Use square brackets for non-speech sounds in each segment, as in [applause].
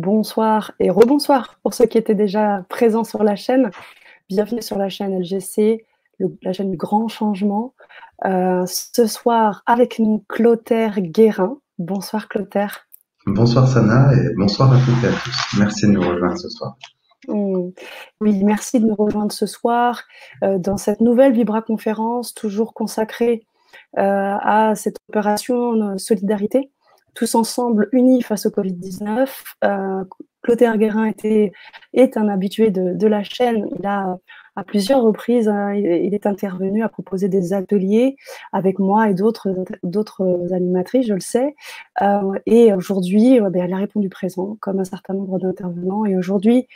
bonsoir et rebonsoir pour ceux qui étaient déjà présents sur la chaîne. Bienvenue sur la chaîne LGC, la chaîne du grand changement. Euh, ce soir, avec nous, Clotaire Guérin. Bonsoir Clotaire. Bonsoir Sana et bonsoir à toutes et à tous. Merci de nous rejoindre ce soir. Mmh. Oui, merci de nous rejoindre ce soir euh, dans cette nouvelle Vibra conférence, toujours consacrée euh, à cette opération solidarité tous ensemble unis face au Covid-19. Euh, Clotaire était, est un habitué de, la chaîne. Il a à plusieurs reprises, hein, il, est intervenu à proposer des ateliers avec moi et d'autres animatrices, je le sais. Euh, et aujourd'hui, euh, ben, il a répondu présent, comme un certain nombre d'intervenants. Et aujourd'hui,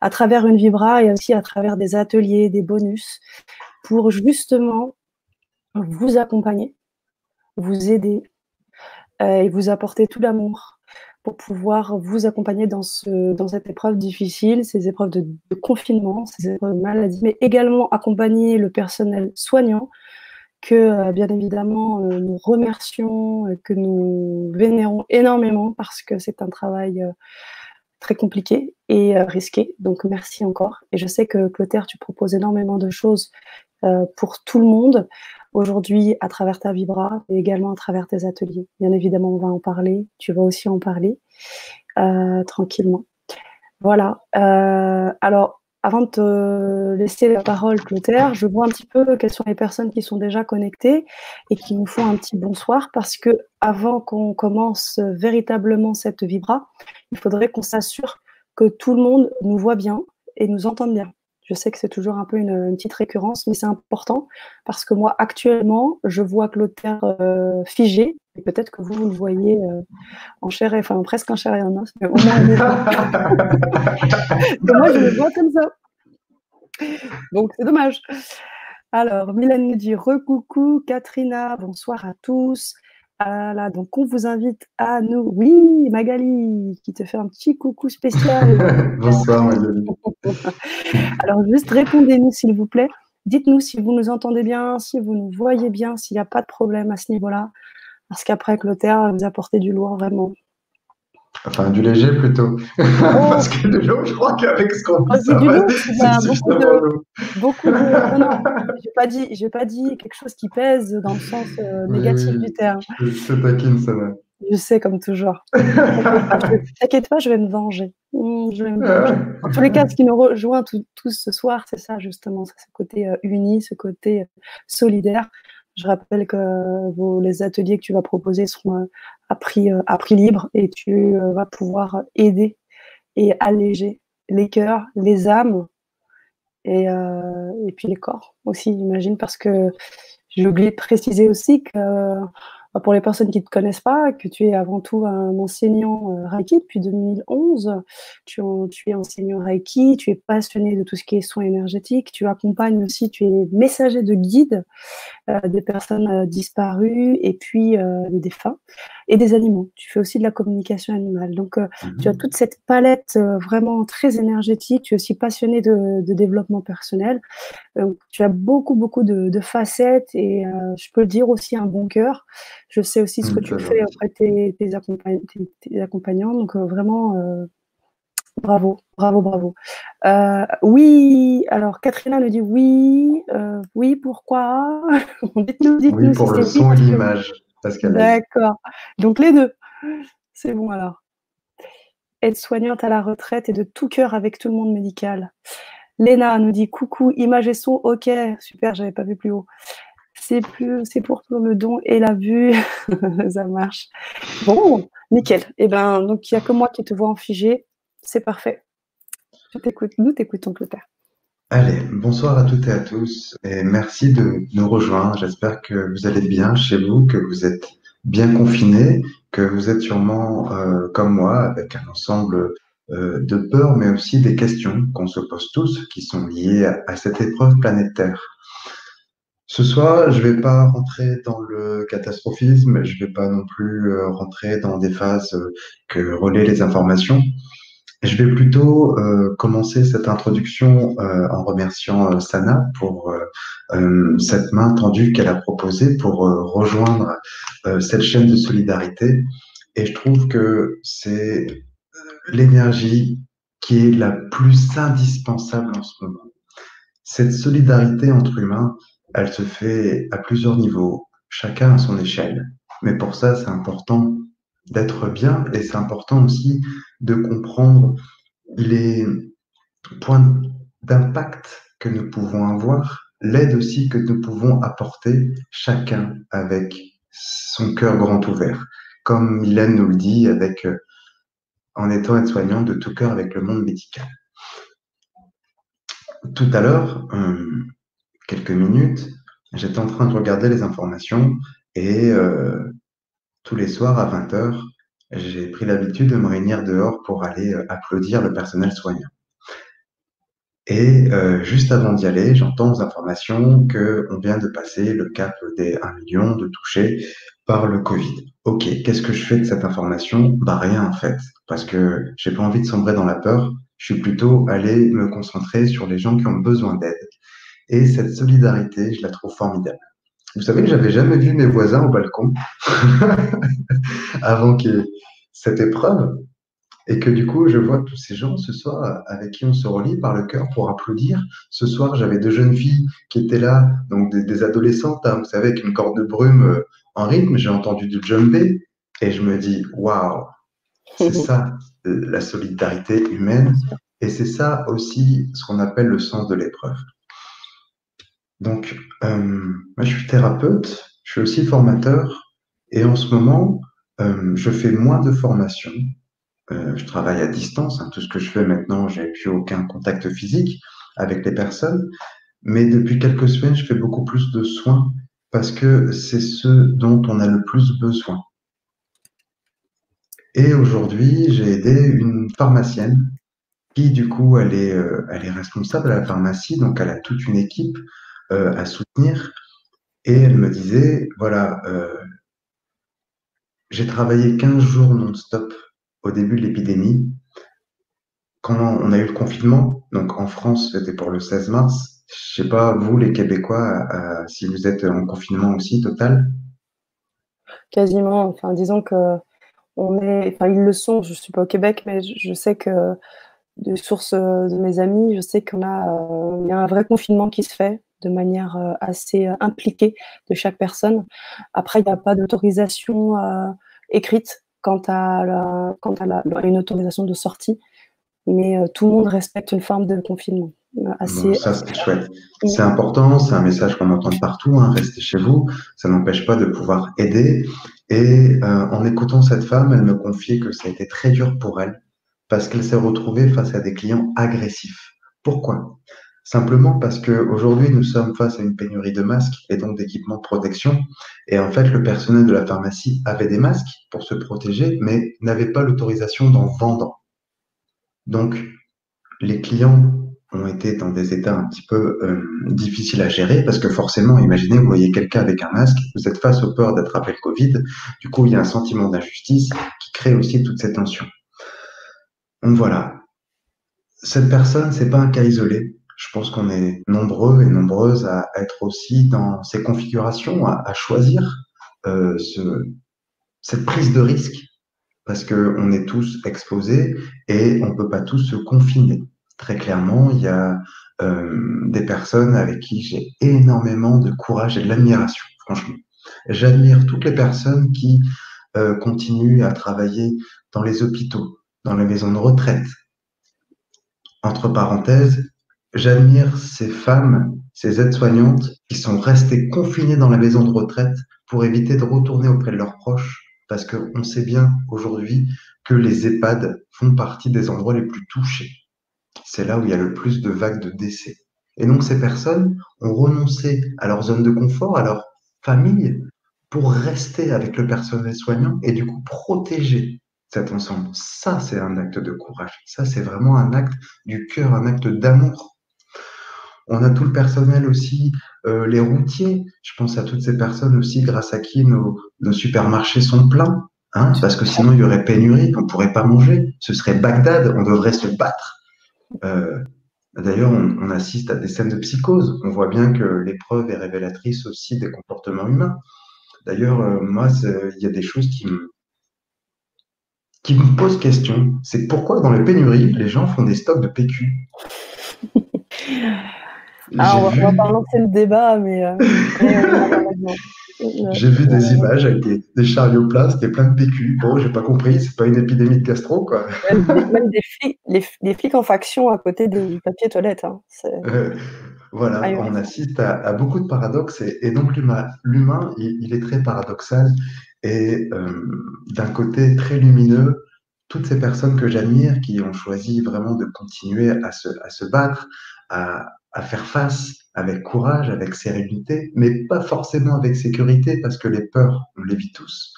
à travers une vibra et aussi à travers des ateliers, des bonus, pour justement vous accompagner, vous aider et vous apporter tout l'amour pour pouvoir vous accompagner dans cette épreuve difficile, ces épreuves de, confinement, ces épreuves de maladie, mais également accompagner le personnel soignant que, euh, bien évidemment, euh, nous remercions, que nous vénérons énormément parce que c'est un travail très compliqué et risqué. Donc, merci encore. Et je sais que Clotaire, tu proposes énormément de choses pour tout le monde aujourd'hui à travers ta Vibra et également à travers tes ateliers. Bien évidemment, on va en parler. Tu vas aussi en parler euh, tranquillement. Voilà. Euh, alors, avant de te laisser la parole, Clotaire, je vois un petit peu quelles sont les personnes qui sont déjà connectées et qui nous font un petit bonsoir parce que avant qu'on commence véritablement cette Vibra, il faudrait qu'on s'assure que tout le monde nous voit bien et nous entende bien. Je sais que c'est toujours un peu une, petite récurrence, mais c'est important parce que moi, actuellement, je vois Clotaire euh, figé. Et peut-être que vous, vous le voyez euh, en chair et enfin presque en chair et en os, mais au moins, [laughs] moi, je le vois comme ça. Donc, c'est dommage. Alors, Mylène nous dit recoucou, Katrina, bonsoir à tous. Voilà, donc on vous invite à nous. Oui, Magali, qui te fait un petit coucou spécial. [laughs] Bonsoir Magali. [laughs] Alors juste répondez-nous s'il vous plaît. Dites-nous si vous nous entendez bien, si vous nous voyez bien, s'il n'y a pas de problème à ce niveau-là. Parce qu'après, Clotaire vous apportez du lourd vraiment. Enfin, du léger plutôt. Oh. [laughs] Parce que de l'eau, je crois qu'avec ce qu'on fait, ça va, c'est beaucoup de, beaucoup [laughs] de... Non, non, j'ai pas dit, j'ai pas dit quelque chose qui pèse dans le sens euh, négatif du terme. Je taquine, ça va. Je sais, comme toujours. [laughs] T'inquiète pas, je vais me venger. Mmh, je vais me venger. En tous les cas, ce qui nous rejoint tous ce soir, c'est ça, justement, ce côté euh, uni, ce côté euh, solidaire. Je rappelle que les ateliers que tu vas proposer seront à prix, euh, à prix libre et tu euh, vas pouvoir aider et alléger les cœurs, les âmes et, euh, et puis les corps aussi, j'imagine, parce que j'ai oublié de préciser aussi que pour les personnes qui ne te connaissent pas, que tu es avant tout un enseignant euh, Reiki depuis 2011. Tu, tu, es enseignant Reiki, tu es passionné de tout ce qui est soins énergétiques, tu accompagnes aussi, tu es messager de guide euh, des personnes euh, disparues et puis des défunts et des animaux. Tu fais aussi de la communication animale. Donc, tu as mmh. toute cette palette vraiment très énergétique. Tu es aussi passionné de, développement personnel. tu as beaucoup, beaucoup de, de facettes et je peux le dire aussi un bon cœur. Je sais aussi ce que tu fais auprès de tes, accompagnants. Donc, euh, vraiment, euh, bravo, bravo, bravo. Euh, oui, alors Katrina nous dit oui. oui, pourquoi? [laughs] Dites-nous, dites-nous. Oui, pour le son et l'image. D'accord. Donc, les deux. C'est bon alors. Être soignante à la retraite et de tout cœur avec tout le monde médical. Léna nous dit coucou, image et son, ok, super, j'avais pas vu plus haut c'est plus, c'est pour le don et la vue, [laughs] ça marche. Bon, nickel. Et eh ben, donc il n'y a que moi qui te vois en figé, c'est parfait. Je t'écoute, nous t'écoutons, Clotaire. Allez, bonsoir à toutes et à tous et merci de nous rejoindre. J'espère que vous allez bien chez vous, que vous êtes bien confinés, que vous êtes sûrement euh, comme moi avec un ensemble euh, de peurs, mais aussi des questions qu'on se pose tous qui sont liées à cette épreuve planétaire. Ce soir, je vais pas rentrer dans le catastrophisme, je vais pas non plus euh, rentrer dans des phases que relaient les informations. Je vais plutôt euh, commencer cette introduction en remerciant Sana pour cette main tendue qu'elle a proposée pour rejoindre cette chaîne de solidarité. Et je trouve que c'est l'énergie qui est la plus indispensable en ce moment. Cette solidarité entre humains, elle se fait à plusieurs niveaux, chacun à son échelle. Mais pour ça, c'est important d'être bien et c'est important aussi de comprendre les points d'impact que nous pouvons avoir, l'aide aussi que nous pouvons apporter chacun avec son cœur grand ouvert. Comme Mylène nous le dit, avec, euh, en étant aide-soignante de tout cœur avec le monde médical. Tout à l'heure, euh, quelques minutes, j'étais en train de regarder les informations et euh, tous les soirs à 20h, j'ai pris l'habitude de me réunir dehors pour aller applaudir le personnel soignant. Et euh, juste avant d'y aller, j'entends aux informations qu'on vient de passer le cap des 1 million de touchés par le Covid. Ok, qu'est-ce que je fais de cette information? Bah rien en fait, parce que j'ai pas envie de sombrer dans la peur. Je suis plutôt allé me concentrer sur les gens qui ont besoin d'aide. Et cette solidarité, je la trouve formidable. Vous savez que j'avais jamais vu mes voisins au balcon [laughs] avant qu'il y ait cette épreuve et que du coup, je vois tous ces gens ce soir avec qui on se relie par le cœur pour applaudir. Ce soir, j'avais deux jeunes filles qui étaient là, donc des, adolescentes, hein, vous savez, avec une corde de brume euh, en rythme. J'ai entendu du jumpé et je me dis, waouh, c'est [laughs] ça la solidarité humaine et c'est ça aussi ce qu'on appelle le sens de l'épreuve. Donc, euh, moi, je suis thérapeute, je suis aussi formateur et en ce moment, euh, je fais moins de formations euh, je travaille à distance. Hein. tout ce que je fais maintenant, j'ai plus aucun contact physique avec les personnes. Mais depuis quelques semaines, je fais beaucoup plus de soins parce que c'est ce dont on a le plus besoin. Et aujourd'hui, j'ai aidé une pharmacienne qui, du coup, elle est, euh, elle est responsable à la pharmacie, donc elle a toute une équipe euh, à soutenir. Et elle me disait, voilà, j'ai travaillé 15 jours non-stop au début de l'épidémie, quand on a eu le confinement, donc en France, c'était pour le 16 mars. Je sais pas, vous, les Québécois, euh, si vous êtes en confinement aussi total? Quasiment. Enfin, disons que on est, enfin, ils le sont. Je suis pas au Québec, mais je sais que de sources de mes amis, je sais qu'on a, euh, y a un vrai confinement qui se fait de manière euh, assez impliquée de chaque personne. Après, il n'y a pas d'autorisation écrite quant à, la, quant à la, une autorisation de sortie, mais euh, tout le monde respecte une forme de confinement. Euh, assez, ça, c'est chouette. C'est important, c'est un message qu'on entend partout, hein, restez chez vous, ça n'empêche pas de pouvoir aider. Et euh, en écoutant cette femme, elle me confiait que ça a été très dur pour elle, parce qu'elle s'est retrouvée face à des clients agressifs. Pourquoi? Simplement parce qu'aujourd'hui, nous sommes face à une pénurie de masques et donc d'équipements de protection. Et en fait, le personnel de la pharmacie avait des masques pour se protéger, mais n'avait pas l'autorisation d'en vendre. Donc, les clients ont été dans des états un petit peu euh, difficiles à gérer parce que forcément, imaginez, vous voyez quelqu'un avec un masque, vous êtes face au peur d'attraper le Covid, du coup, il y a un sentiment d'injustice qui crée aussi toute cette tension. Donc voilà, cette personne, c'est pas un cas isolé je pense qu'on est nombreux et nombreuses à être aussi dans ces configurations, à, choisir euh, cette prise de risque, parce qu'on est tous exposés et on ne peut pas tous se confiner. Très clairement, il y a euh, des personnes avec qui j'ai énormément de courage et de l'admiration, franchement. J'admire toutes les personnes qui euh, continuent à travailler dans les hôpitaux, dans les maisons de retraite. Entre parenthèses, J'admire ces femmes, ces aides-soignantes qui sont restées confinées dans la maison de retraite pour éviter de retourner auprès de leurs proches, parce qu'on sait bien aujourd'hui que les EHPAD font partie des endroits les plus touchés. C'est là où il y a le plus de vagues de décès. Et donc ces personnes ont renoncé à leur zone de confort, à leur famille, pour rester avec le personnel soignant et du coup protéger cet ensemble. Ça, c'est un acte de courage. Ça, c'est vraiment un acte du cœur, un acte d'amour on a tout le personnel aussi, euh, les routiers. Je pense à toutes ces personnes aussi grâce à qui nos, supermarchés sont pleins. Hein, parce que sinon, il y aurait pénurie, on ne pourrait pas manger. Ce serait Bagdad, on devrait se battre. Euh, d'ailleurs, on, assiste à des scènes de psychose. On voit bien que l'épreuve est révélatrice aussi des comportements humains. D'ailleurs, euh, moi, il y a des choses qui me, qui me pose question. C'est pourquoi dans les pénuries, les gens font des stocks de PQ? [laughs] Alors, on va, pas lancer le débat, mais. Euh, [laughs] J'ai vu des images avec des, des chariots plats, c'était plein de PQ. Bon, j'ai pas compris, c'est pas une épidémie de gastro, quoi. Même des flics, les, flics en faction à côté du papier toilette. Hein. Euh, voilà, on assiste à, beaucoup de paradoxes et, donc l'humain, il, est très paradoxal et euh, d'un côté très lumineux, toutes ces personnes que j'admire qui ont choisi vraiment de continuer à se, à se battre, à, à faire face avec courage, avec sérénité, mais pas forcément avec sécurité parce que les peurs, on les vit tous.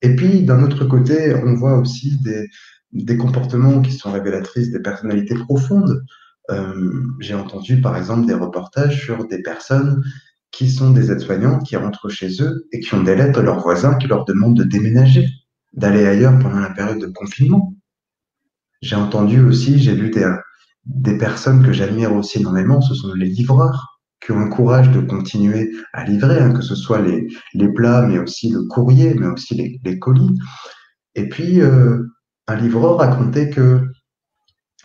Et puis, d'un autre côté, on voit aussi des, des comportements qui sont révélatrices des personnalités profondes. Euh, j'ai entendu, par exemple, des reportages sur des personnes qui sont des aides-soignantes qui rentrent chez eux et qui ont des lettres de leurs voisins qui leur demandent de déménager, d'aller ailleurs pendant la période de confinement. J'ai entendu aussi, j'ai vu des, des personnes que j'admire aussi énormément, ce sont les livreurs qui ont un courage de continuer à livrer, hein, que ce soit les, les, plats, mais aussi le courrier, mais aussi les, les colis. Et puis, euh, un livreur racontait que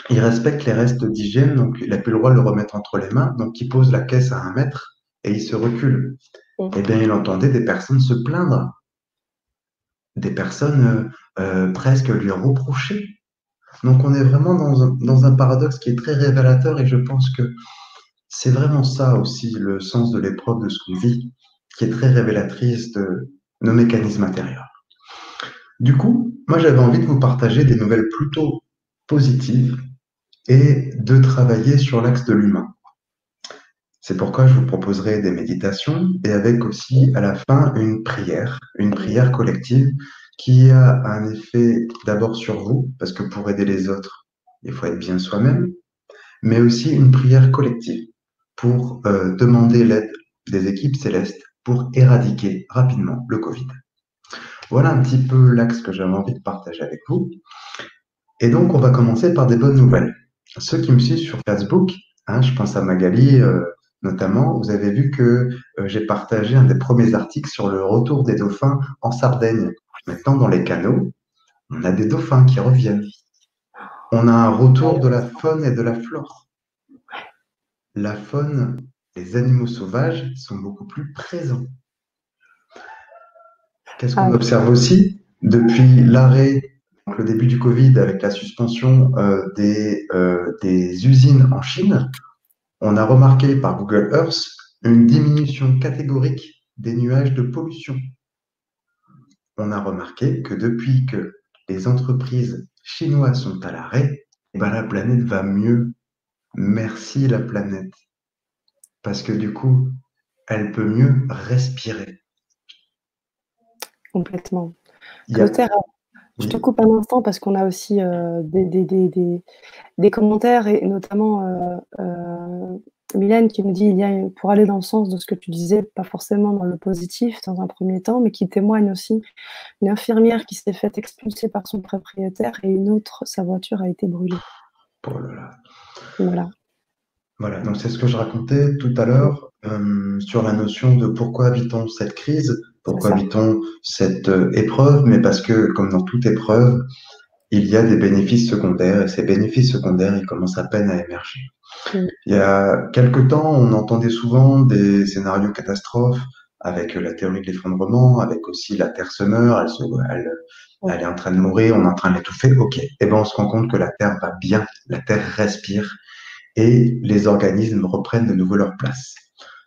il respecte les restes d'hygiène, donc il n'a plus le droit de le remettre entre les mains, donc il pose la caisse à un mètre et il se recule. Et mmh. Eh bien, il entendait des personnes se plaindre, des personnes euh, euh presque lui reprocher donc on est vraiment dans un, paradoxe qui est très révélateur et je pense que c'est vraiment ça aussi le sens de l'épreuve de ce qu'on vit, qui est très révélatrice de nos mécanismes intérieurs. Du coup, moi j'avais envie de vous partager des nouvelles plutôt positives et de travailler sur l'axe de l'humain. C'est pourquoi je vous proposerai des méditations et avec aussi à la fin une prière, une prière collective qui a un effet d'abord sur vous, parce que pour aider les autres, il faut être bien soi-même, mais aussi une prière collective pour euh, demander l'aide des équipes célestes pour éradiquer rapidement le Covid. Voilà un petit peu l'axe que j'avais envie de partager avec vous. Et donc, on va commencer par des bonnes nouvelles. Ceux qui me suivent sur Facebook, hein, je pense à Magali euh, notamment, vous avez vu que euh, j'ai partagé un des premiers articles sur le retour des dauphins en Sardaigne. Maintenant, dans les canaux, on a des dauphins qui reviennent. On a un retour de la faune et de la flore. La faune, les animaux sauvages sont beaucoup plus présents. Qu'est-ce qu'on ah observe aussi Depuis l'arrêt, le début du Covid, avec la suspension euh, des, euh, des usines en Chine, on a remarqué par Google Earth une diminution catégorique des nuages de pollution on a remarqué que depuis que les entreprises chinoises sont à l'arrêt, eh ben, la planète va mieux. Merci la planète. Parce que du coup, elle peut mieux respirer. Complètement. je te coupe un instant parce qu'on a aussi euh, des, commentaires et notamment euh, euh, Mylène qui me dit il y a pour aller dans le sens de ce que tu disais, pas forcément dans le positif dans un premier temps, mais qui témoigne aussi une infirmière qui s'est faite expulser par son propriétaire et une autre, sa voiture a été brûlée. Oh voilà. Voilà, donc c'est ce que je racontais tout à l'heure euh, sur la notion de pourquoi vit-on cette crise, pourquoi vit-on cette euh, épreuve, mais parce que comme dans toute épreuve, il y a des bénéfices secondaires et ces bénéfices secondaires, ils commencent à peine à émerger. Il y a quelque temps, on entendait souvent des scénarios catastrophes avec la théorie de l'effondrement, avec aussi la Terre se meurt, elle, elle, est en train de mourir, on est en train de l'étouffer. Ok. Et eh ben, on se rend compte que la Terre va bien, la Terre respire et les organismes reprennent de nouveau leur place.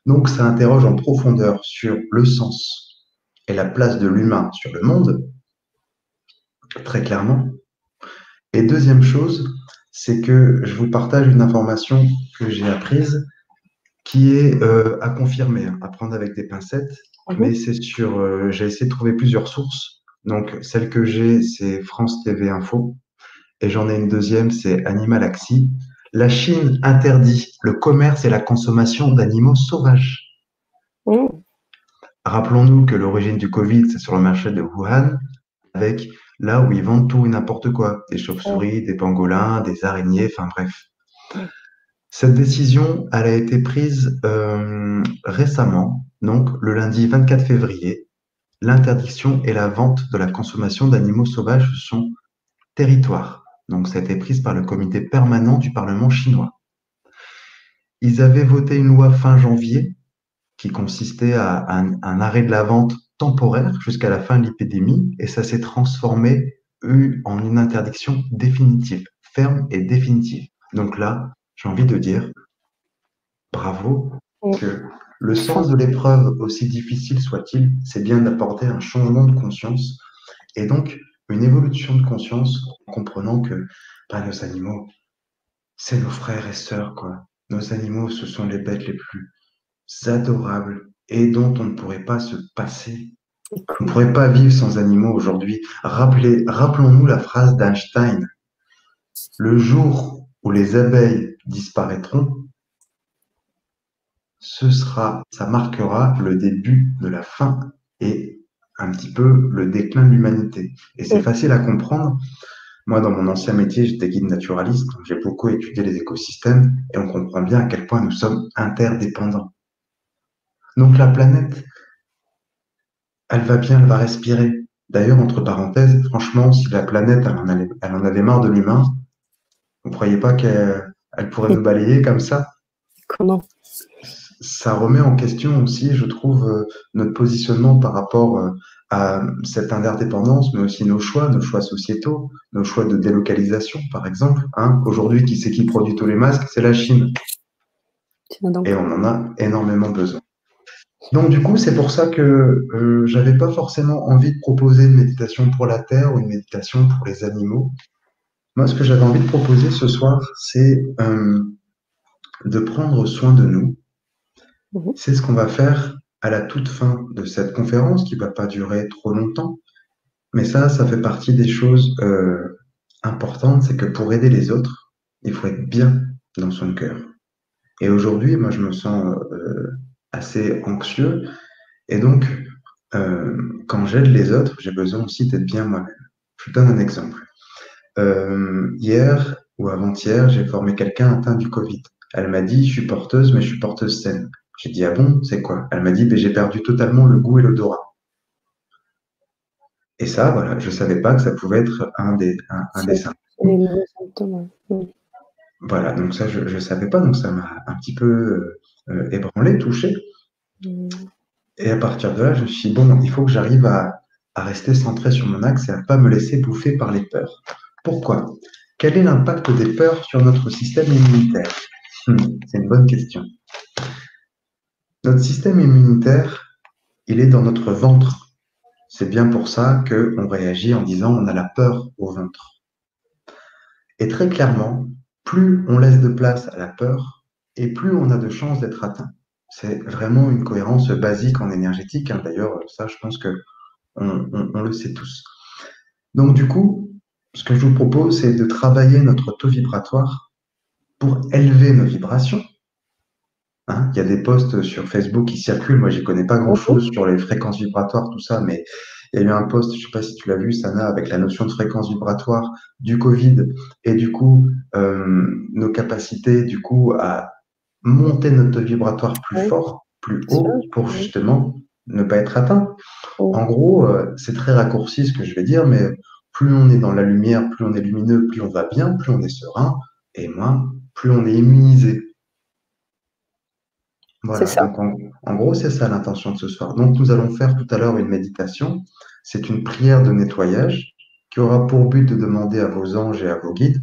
Donc, ça interroge en profondeur sur le sens et la place de l'humain sur le monde, très clairement. Et deuxième chose, c'est que je vous partage une information que j'ai apprise qui est euh, à confirmer, à prendre avec des pincettes, mhm. mais c'est sur. Euh, j'ai essayé de trouver plusieurs sources. Donc, celle que j'ai, c'est France TV Info, et j'en ai une deuxième, c'est Animalaxi. La Chine interdit le commerce et la consommation d'animaux sauvages. Mmh. Rappelons-nous que l'origine du Covid, c'est sur le marché de Wuhan, avec là où ils vendent tout et n'importe quoi. Des chauves-souris, des pangolins, des araignées, enfin bref. Cette décision, elle a été prise euh, récemment, donc le lundi 24 février, l'interdiction et la vente de la consommation d'animaux sauvages sur son territoire. Donc, ça a été prise par le comité permanent du Parlement chinois. Ils avaient voté une loi fin janvier qui consistait à un, arrêt de la vente temporaire jusqu'à la fin de l'épidémie et ça s'est transformé en une interdiction définitive, ferme et définitive. Donc là, j'ai envie de dire bravo que le sens de l'épreuve, aussi difficile soit-il, c'est bien d'apporter un changement de conscience et donc une évolution de conscience en comprenant que bah, nos animaux, c'est nos frères et sœurs, quoi. Nos animaux, ce sont les bêtes les plus adorables et dont on ne pourrait pas se passer. On ne pourrait pas vivre sans animaux aujourd'hui. Rappelons-nous la phrase d'Einstein. Le jour où les abeilles disparaîtront, ce sera, ça marquera le début de la fin et un petit peu le déclin de l'humanité. Et c'est facile à comprendre. Moi, dans mon ancien métier, j'étais guide naturaliste, j'ai beaucoup étudié les écosystèmes et on comprend bien à quel point nous sommes interdépendants. Donc la planète, elle va bien, elle va respirer. D'ailleurs, entre parenthèses, franchement, si la planète, elle en, avait, marre de l'humain, vous ne croyez pas qu'elle pourrait nous balayer comme ça? Comment? Ça remet en question aussi, je trouve, euh, notre positionnement par rapport euh, à cette interdépendance, mais aussi nos choix, nos choix sociétaux, nos choix de délocalisation, par exemple. Hein. Aujourd'hui, qui c'est qui produit tous les masques? C'est la Chine. Et on en a énormément besoin. Donc du coup, c'est pour ça que euh, j'avais pas forcément envie de proposer une méditation pour la Terre ou une méditation pour les animaux. Moi, ce que j'avais envie de proposer ce soir, c'est de prendre soin de nous, Mhm. C'est ce qu'on va faire à la toute fin de cette conférence qui ne va pas durer trop longtemps. Mais ça, ça fait partie des choses euh, importantes, c'est que pour aider les autres, il faut être bien dans son cœur. Et aujourd'hui, moi, je me sens euh, assez anxieux. Et donc, euh, quand j'aide les autres, j'ai besoin aussi d'être bien moi-même. Je vous donne un exemple. hier ou avant-hier, j'ai formé quelqu'un atteint du Covid. Elle m'a dit, je suis porteuse, mais je suis porteuse saine. J'ai dit, ah bon, c'est quoi? Elle m'a dit, ben, j'ai perdu totalement le goût et l'odorat. Et ça, voilà, je ne savais pas que ça pouvait être un des, un, des symptômes. Voilà, donc ça, je ne savais pas, donc ça m'a un petit peu euh, ébranlé, touché. Mm. Et à partir de là, je me suis dit, bon, il faut que j'arrive à, rester centré sur mon axe et à ne pas me laisser bouffer par les peurs. Pourquoi? Quel est l'impact des peurs sur notre système immunitaire? Hmm, C'est une bonne question. Notre système immunitaire, il est dans notre ventre. C'est bien pour ça qu'on réagit en disant on a la peur au ventre. Et très clairement, plus on laisse de place à la peur, et plus on a de chances d'être atteint. C'est vraiment une cohérence basique en énergétique. Hein. D'ailleurs, ça, je pense que on, le sait tous. Donc, du coup, ce que je vous propose, c'est de travailler notre taux vibratoire pour élever nos vibrations Hein, il y a des posts sur Facebook qui circulent. Moi, j'y connais pas grand-chose sur les fréquences vibratoires, tout ça, mais il y a eu un post, je ne sais pas si tu l'as vu, Sana, avec la notion de fréquence vibratoire du Covid et du coup, euh, nos capacités, du coup, à monter notre vibratoire plus fort, plus haut, pour justement ne pas être atteint. En gros, euh, c'est très raccourci ce que je vais dire, mais plus on est dans la lumière, plus on est lumineux, plus on va bien, plus on est serein, et moins, plus on est immunisé. Voilà, en, gros, c'est ça l'intention de ce soir. Donc, nous allons faire tout à l'heure une méditation. C'est une prière de nettoyage qui aura pour but de demander à vos anges et à vos guides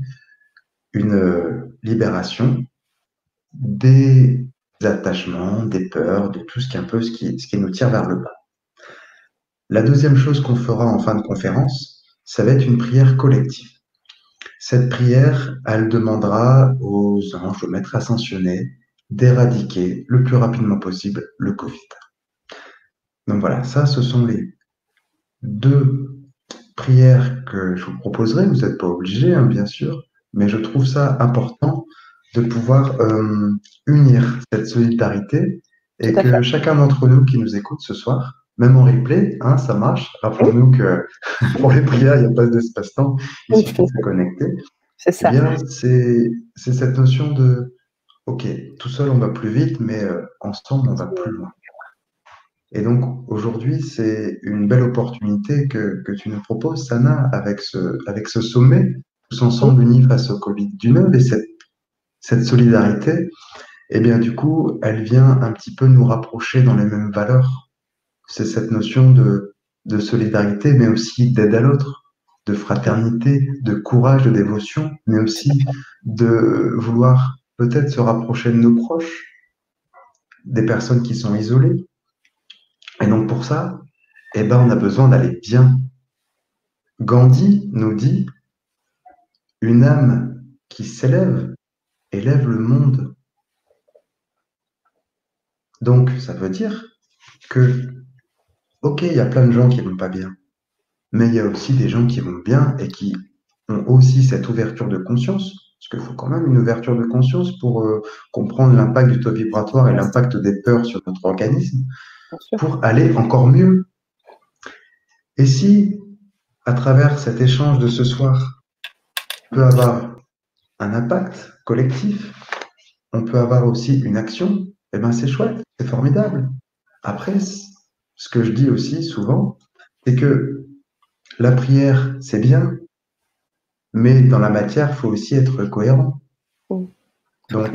une euh, libération des attachements, des peurs, de tout ce qui est un peu ce qui, ce qui nous tire vers le bas. La deuxième chose qu'on fera en fin de conférence, ça va être une prière collective. Cette prière, elle demandera aux anges, aux maîtres ascensionnés, d'éradiquer le plus rapidement possible le Covid. Donc voilà, ça, ce sont les deux prières que je vous proposerai. Vous n'êtes pas obligés, hein, bien sûr, mais je trouve ça important de pouvoir euh, unir cette solidarité et que chacun d'entre nous qui nous écoute ce soir, même en replay, hein, ça marche. Rappelons-nous que pour les prières, il n'y a pas d'espace-temps, il suffit de se connecter. C'est ça. Eh c'est cette notion de Ok, tout seul on va plus vite, mais euh, ensemble on va plus loin. Et donc aujourd'hui, c'est une belle opportunité que, que, tu nous proposes, Sana, avec ce, avec ce sommet, tous ensemble unis face au Covid-19 et cette, cette solidarité. Eh bien, du coup, elle vient un petit peu nous rapprocher dans les mêmes valeurs. C'est cette notion de, de solidarité, mais aussi d'aide à l'autre, de fraternité, de courage, de dévotion, mais aussi de vouloir peut-être se rapprocher de nos proches, des personnes qui sont isolées. Et donc pour ça, eh ben, on a besoin d'aller bien. Gandhi nous dit, une âme qui s'élève élève le monde. Donc ça veut dire que, ok, il y a plein de gens qui vont pas bien, mais il y a aussi des gens qui vont bien et qui ont aussi cette ouverture de conscience parce qu'il faut quand même une ouverture de conscience pour euh, comprendre l'impact du taux vibratoire et l'impact des peurs sur notre organisme, pour aller encore mieux. Et si, à travers cet échange de ce soir, on peut avoir un impact collectif, on peut avoir aussi une action, eh bien c'est chouette, c'est formidable. Après, ce que je dis aussi souvent, c'est que la prière, c'est bien, mais dans la matière, il faut aussi être cohérent. Mm. Donc,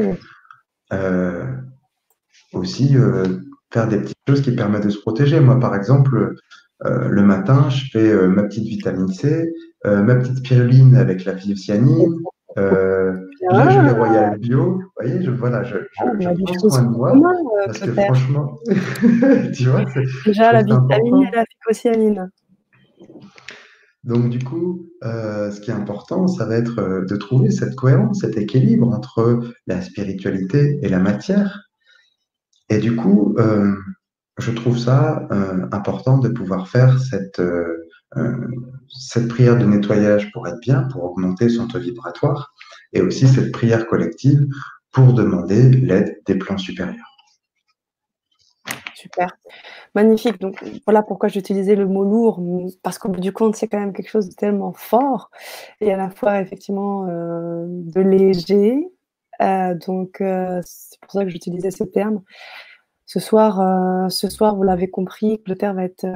euh, aussi euh, faire des petites choses qui permettent de se protéger. Moi, par exemple, euh, le matin, je fais ma petite vitamine C, ma petite spiruline avec la phyocyanine. Là, je vais Royal Bio. Vous voyez, je, voilà, je, je, ah, prends soin de moi. parce que franchement, [laughs] tu vois, Déjà, la vitamine et la phyocyanine. Donc du coup, euh, ce qui est important, ça va être euh, de trouver cette cohérence, cet équilibre entre la spiritualité et la matière. Et du coup, euh, je trouve ça important de pouvoir faire cette, cette prière de nettoyage pour être bien, pour augmenter son taux vibratoire, et aussi cette prière collective pour demander l'aide des plans supérieurs. Super. Magnifique. Donc voilà pourquoi j'utilisais le mot lourd, parce qu'au bout du compte, c'est quand même quelque chose de tellement fort et à la fois effectivement euh, de léger. Euh, donc euh, c'est pour ça que j'utilisais ce terme. Ce soir, ce soir, vous l'avez compris, Clotaire va être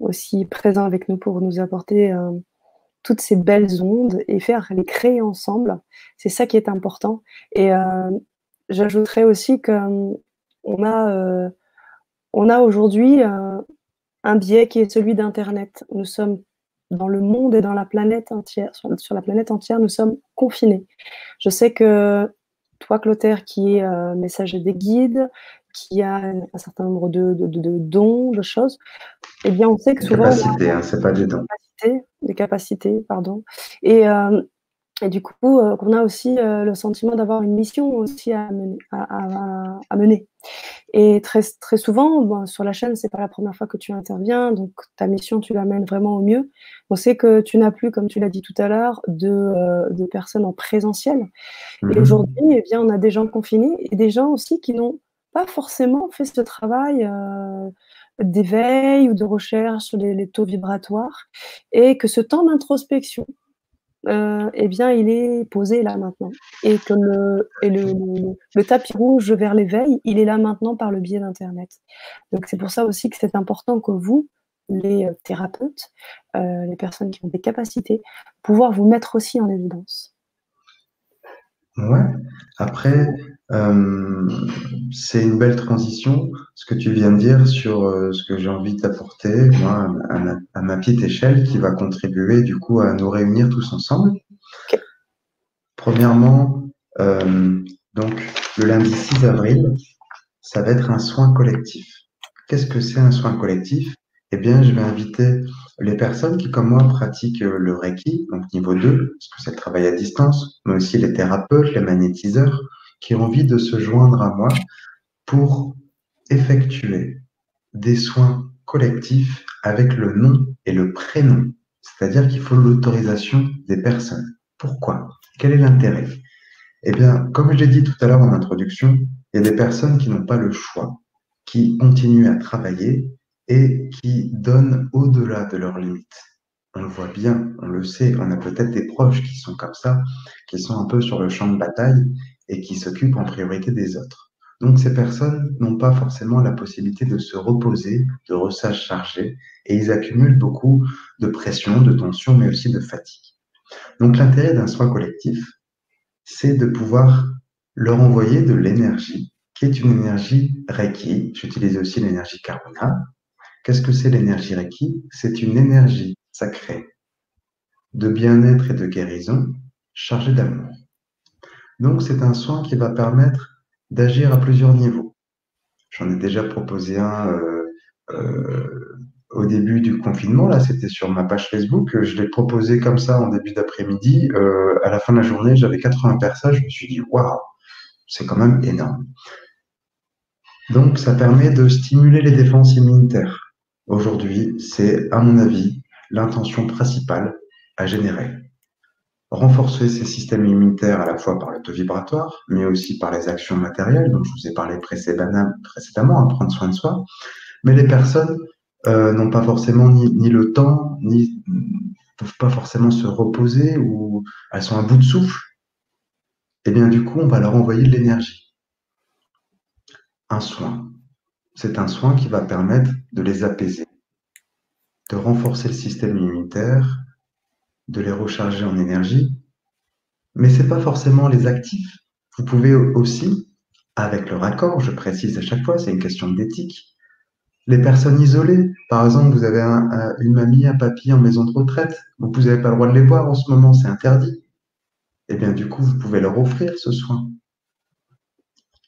aussi présent avec nous pour nous apporter toutes ces belles ondes et faire les créer ensemble. C'est ça qui est important. Et j'ajouterais aussi qu'on a on a aujourd'hui euh, un biais qui est celui d'Internet. Nous sommes dans le monde et dans la planète entière, sur, la planète entière, nous sommes confinés. Je sais que toi, Clotaire, qui est euh, messager des guides, qui a un certain nombre de, dons, de choses, eh bien, on sait que souvent. Des capacités, hein, c'est pas des dons. Des capacités, pardon. Et euh, et du coup, euh, on a aussi euh, le sentiment d'avoir une mission aussi à mener. Et très, très souvent, sur la chaîne, c'est pas la première fois que tu interviens, donc ta mission, tu l'amènes vraiment au mieux. On sait que tu n'as plus, comme tu l'as dit tout à l'heure, de, euh, personnes en présentiel. Et mhm. aujourd'hui, eh bien, on a des gens confinés et des gens aussi qui n'ont pas forcément fait ce travail d'éveil ou de recherche sur les taux vibratoires, et que ce temps d'introspection, euh, eh bien, il est posé là maintenant. Et que le, le, tapis rouge vers l'éveil, il est là maintenant par le biais d'Internet. Donc, c'est pour ça aussi que c'est important que vous, les thérapeutes, euh, les personnes qui ont des capacités, pouvoir vous mettre aussi en évidence. Ouais. Après, euh, c'est une belle transition, ce que tu viens de dire sur euh, ce que j'ai envie d'apporter, moi, à ma, petite échelle, qui va contribuer du coup à nous réunir tous ensemble. Premièrement, euh, donc le lundi 6 avril, ça va être un soin collectif. Qu'est-ce que c'est un soin collectif? Eh bien, je vais inviter les personnes qui, comme moi, pratiquent le Reiki, donc niveau 2, parce que c'est le travail à distance, mais aussi les thérapeutes, les magnétiseurs, qui ont envie de se joindre à moi pour effectuer des soins collectifs avec le nom et le prénom. C'est-à-dire qu'il faut l'autorisation des personnes. Pourquoi? Quel est l'intérêt? Eh bien, comme je l'ai dit tout à l'heure en introduction, il y a des personnes qui n'ont pas le choix, qui continuent à travailler et qui donnent au-delà de leurs limites. On le voit bien, on le sait, on a peut-être des proches qui sont comme ça, qui sont un peu sur le champ de bataille et qui s'occupent en priorité des autres. Donc ces personnes n'ont pas forcément la possibilité de se reposer, de recharger, et ils accumulent beaucoup de pression, de tension, mais aussi de fatigue. Donc l'intérêt d'un soin collectif, c'est de pouvoir leur envoyer de l'énergie, qui est une énergie Reiki. J'utilise aussi l'énergie Karuna. Qu'est-ce que c'est l'énergie Reiki? C'est une énergie sacrée de bien-être et de guérison chargée d'amour. Donc c'est un soin qui va permettre d'agir à plusieurs niveaux. J'en ai déjà proposé un euh, euh, au début du confinement, là c'était sur ma page Facebook, je l'ai proposé comme ça en début d'après-midi. Euh, à la fin de la journée, j'avais 80 personnes, je me suis dit, waouh, c'est quand même énorme. Donc ça permet de stimuler les défenses immunitaires. Aujourd'hui, c'est à mon avis l'intention principale à générer renforcer ces systèmes immunitaires à la fois par le taux vibratoire, mais aussi par les actions matérielles, dont je vous ai parlé précédemment, à prendre soin de soi. Mais les personnes euh, n'ont pas forcément ni, le temps, ni peuvent pas forcément se reposer, ou elles sont à bout de souffle. Et eh bien du coup, on va leur envoyer de l'énergie. Un soin. C'est un soin qui va permettre de les apaiser, de renforcer le système immunitaire, de les recharger en énergie, mais ce n'est pas forcément les actifs. Vous pouvez aussi, avec le raccord, je précise à chaque fois, c'est une question d'éthique, les personnes isolées, par exemple, vous avez une mamie, un papy en maison de retraite, vous n'avez pas le droit de les voir en ce moment, c'est interdit. Eh bien, du coup, vous pouvez leur offrir ce soin.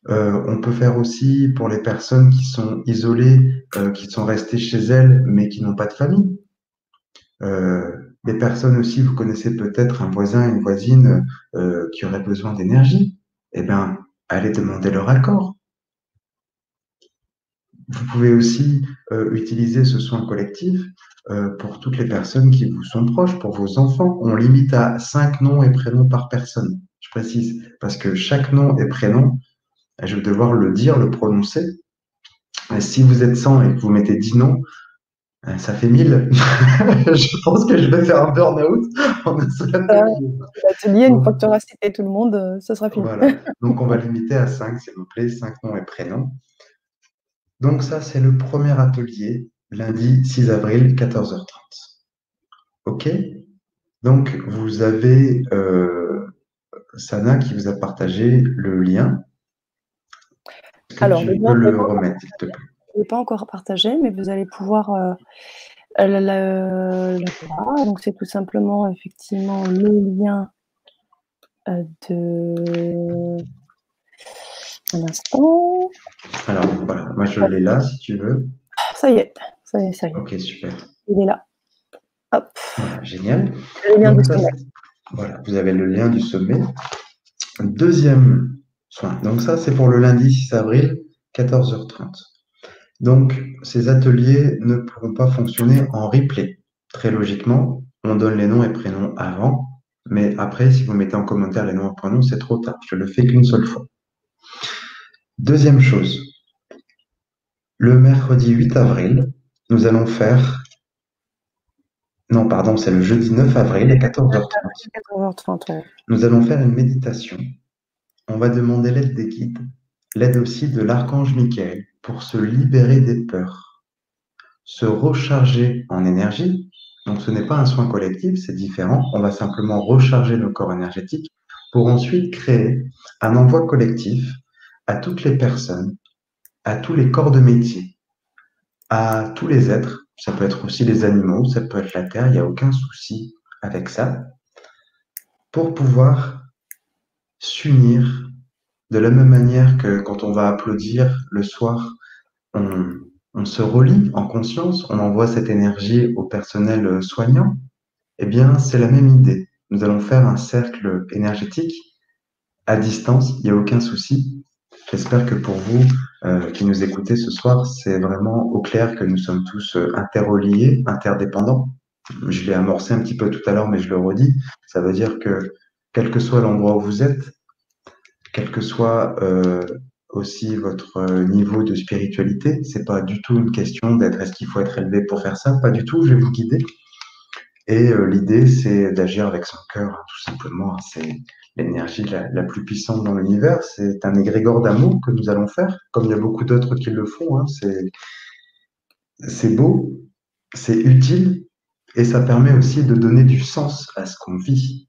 Euh, on peut faire aussi pour les personnes qui sont isolées, euh, qui sont restées chez elles, mais qui n'ont pas de famille. Euh, personnes aussi, vous connaissez peut-être un voisin, une voisine euh, qui aurait besoin d'énergie. Eh bien, allez demander leur accord. Vous pouvez aussi euh, utiliser ce soin collectif euh, pour toutes les personnes qui vous sont proches, pour vos enfants. On limite à cinq noms et prénoms par personne. Je précise, parce que chaque nom et prénom, je vais devoir le dire, le prononcer. Si vous êtes 100 et que vous mettez 10 noms, ça fait 1000. [laughs] je pense que je vais faire un burn-out en un seul atelier. une fois que tu auras cité tout le monde, euh, ça sera fini. Voilà. Donc, on va limiter à 5, s'il vous plaît, 5 noms et prénoms. Donc, ça, c'est le premier atelier, lundi 6 avril, 14h30. OK? Donc, vous avez euh, Sana qui vous a partagé le lien. Alors, tu peux le remettre, s'il te plaît? Pas encore partagé, mais vous allez pouvoir euh, voir. Donc, c'est tout simplement effectivement le lien euh, de. Un instant. Alors, voilà, moi je l'ai là si tu veux. Ça y est, ça y est, ça y est. Ok, super. Il est là. Hop. génial. Le lien du sommet. Voilà, vous avez le lien du sommet. Deuxième soin. Donc, ça, c'est pour le lundi 6 avril, 14h30. Donc, ces ateliers ne pourront pas fonctionner en replay. Très logiquement, on donne les noms et prénoms avant, mais après, si vous mettez en commentaire les noms et prénoms, c'est trop tard. Je le fais qu'une seule fois. Deuxième chose, le mercredi 8 avril, nous allons faire. Non, pardon, c'est le jeudi 9 avril à 14h30. 14h30 Nous allons faire une méditation. On va demander l'aide des guides, l'aide aussi de l'archange Michael, pour se libérer des peurs, se recharger en énergie. Donc ce n'est pas un soin collectif, c'est différent. On va simplement recharger nos corps énergétiques pour ensuite créer un envoi collectif à toutes les personnes, à tous les corps de métier, à tous les êtres. Ça peut être aussi les animaux, ça peut être la terre, il n'y a aucun souci avec ça, pour pouvoir s'unir de la même manière que quand on va applaudir le soir on, se relie en conscience, on envoie cette énergie au personnel euh, soignant, eh bien, c'est la même idée. Nous allons faire un cercle énergétique à distance, il n'y a aucun souci. J'espère que pour vous euh, qui nous écoutez ce soir, c'est vraiment au clair que nous sommes tous euh, interreliés, interdépendants. Je l'ai amorcé un petit peu tout à l'heure, mais je le redis. Ça veut dire que quel que soit l'endroit où vous êtes, quel que soit aussi votre euh, niveau de spiritualité. C'est pas du tout une question d'être est-ce qu'il faut être élevé pour faire ça, pas du tout, je vais vous guider. Et l'idée, c'est d'agir avec son cœur, hein, tout simplement. C'est l'énergie la, plus puissante dans l'univers. C'est un égrégore d'amour que nous allons faire, comme il y a beaucoup d'autres qui le font. Hein. C'est beau, c'est utile, et ça permet aussi de donner du sens à ce qu'on vit.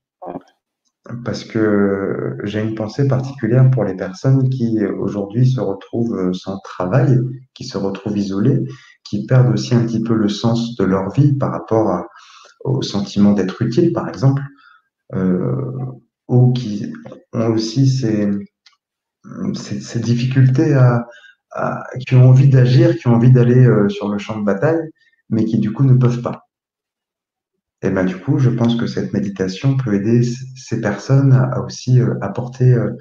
Parce que j'ai une pensée particulière pour les personnes qui aujourd'hui se retrouvent sans travail, qui se retrouvent isolées, qui perdent aussi un petit peu le sens de leur vie par rapport au sentiment d'être utile, par exemple. Euh, ou qui ont aussi ces, ces, difficultés à, qui ont envie d'agir, qui ont envie d'aller euh, sur le champ de bataille, mais qui du coup ne peuvent pas. Et ben du coup, je pense que cette méditation peut aider ces personnes à, aussi euh, apporter euh,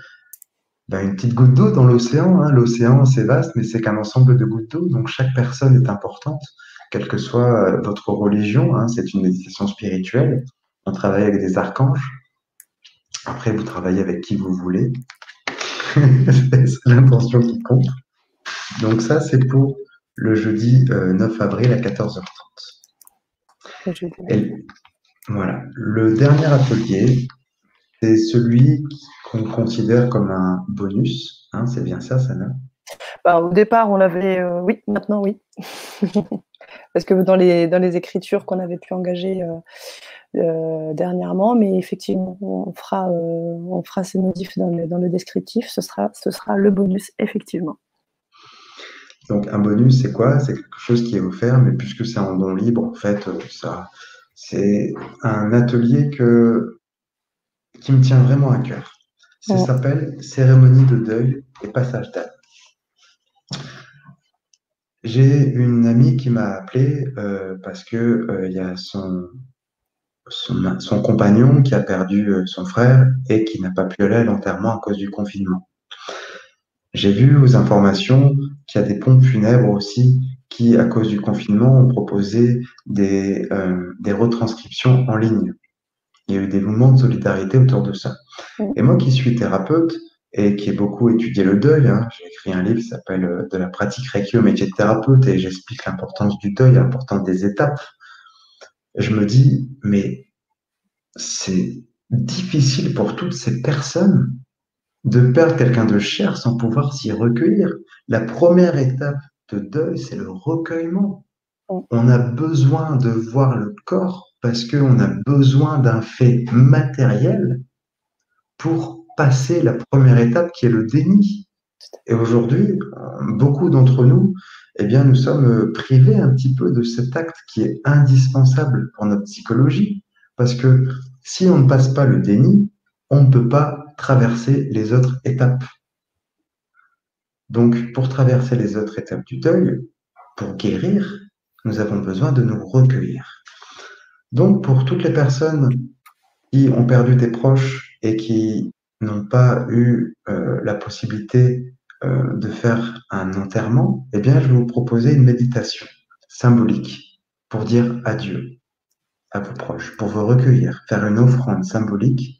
ben, une petite goutte d'eau dans l'océan. Hein. L'océan, c'est vaste, mais c'est qu'un ensemble de gouttes d'eau. Donc chaque personne est importante, quelle que soit votre religion. Hein. C'est une méditation spirituelle. On travaille avec des archanges. Après, vous travaillez avec qui vous voulez. [laughs] c'est l'intention qui compte. Donc ça, c'est pour le jeudi 9 euh, avril à 14h30. Et, voilà. Le dernier atelier, c'est celui qu'on considère comme un bonus. Hein, c'est bien ça, Sana? Bah, Au départ, on l'avait... Euh, oui, maintenant, oui. [laughs] Parce que dans les, dans les écritures qu'on avait pu engager euh, euh, dernièrement, mais effectivement, on fera, on fera ces modifs dans le, dans le descriptif. Ce sera, ce sera le bonus, effectivement. Donc un bonus, c'est quoi? C'est quelque chose qui est offert, mais puisque c'est en don libre, en fait, euh, ça, c'est un atelier que, qui me tient vraiment à cœur. Ça s'appelle Cérémonie de deuil et passage d'âme. J'ai une amie qui m'a appelé parce que il y a son, son, compagnon qui a perdu euh, son frère et qui n'a pas pu aller à l'enterrement à cause du confinement. J'ai vu aux informations qu'il y a des pompes funèbres aussi qui, à cause du confinement, ont proposé des, euh, des retranscriptions en ligne. Il y a eu des mouvements de solidarité autour de ça. Et moi qui suis thérapeute et qui ai beaucoup étudié le deuil, hein, j'ai écrit un livre qui s'appelle euh, De la pratique Reiki au métier de thérapeute et j'explique l'importance du deuil, l'importance des étapes je me dis, mais c'est difficile pour toutes ces personnes de perdre quelqu'un de cher sans pouvoir s'y recueillir. La première étape de deuil, c'est le recueillement. On a besoin de voir le corps parce qu'on a besoin d'un fait matériel pour passer la première étape qui est le déni. Et aujourd'hui, beaucoup d'entre nous eh bien, nous sommes privés un petit peu de cet acte qui est indispensable pour notre psychologie. Parce que si on ne passe pas le déni, on ne peut pas traverser les autres étapes. Donc, pour traverser les autres étapes du deuil, pour guérir, nous avons besoin de nous recueillir. Donc, pour toutes les personnes qui ont perdu des proches et qui n'ont pas eu euh, la possibilité euh, de faire un enterrement, eh bien, je vais vous proposer une méditation symbolique pour dire adieu à vos proches, pour vous recueillir, faire une offrande symbolique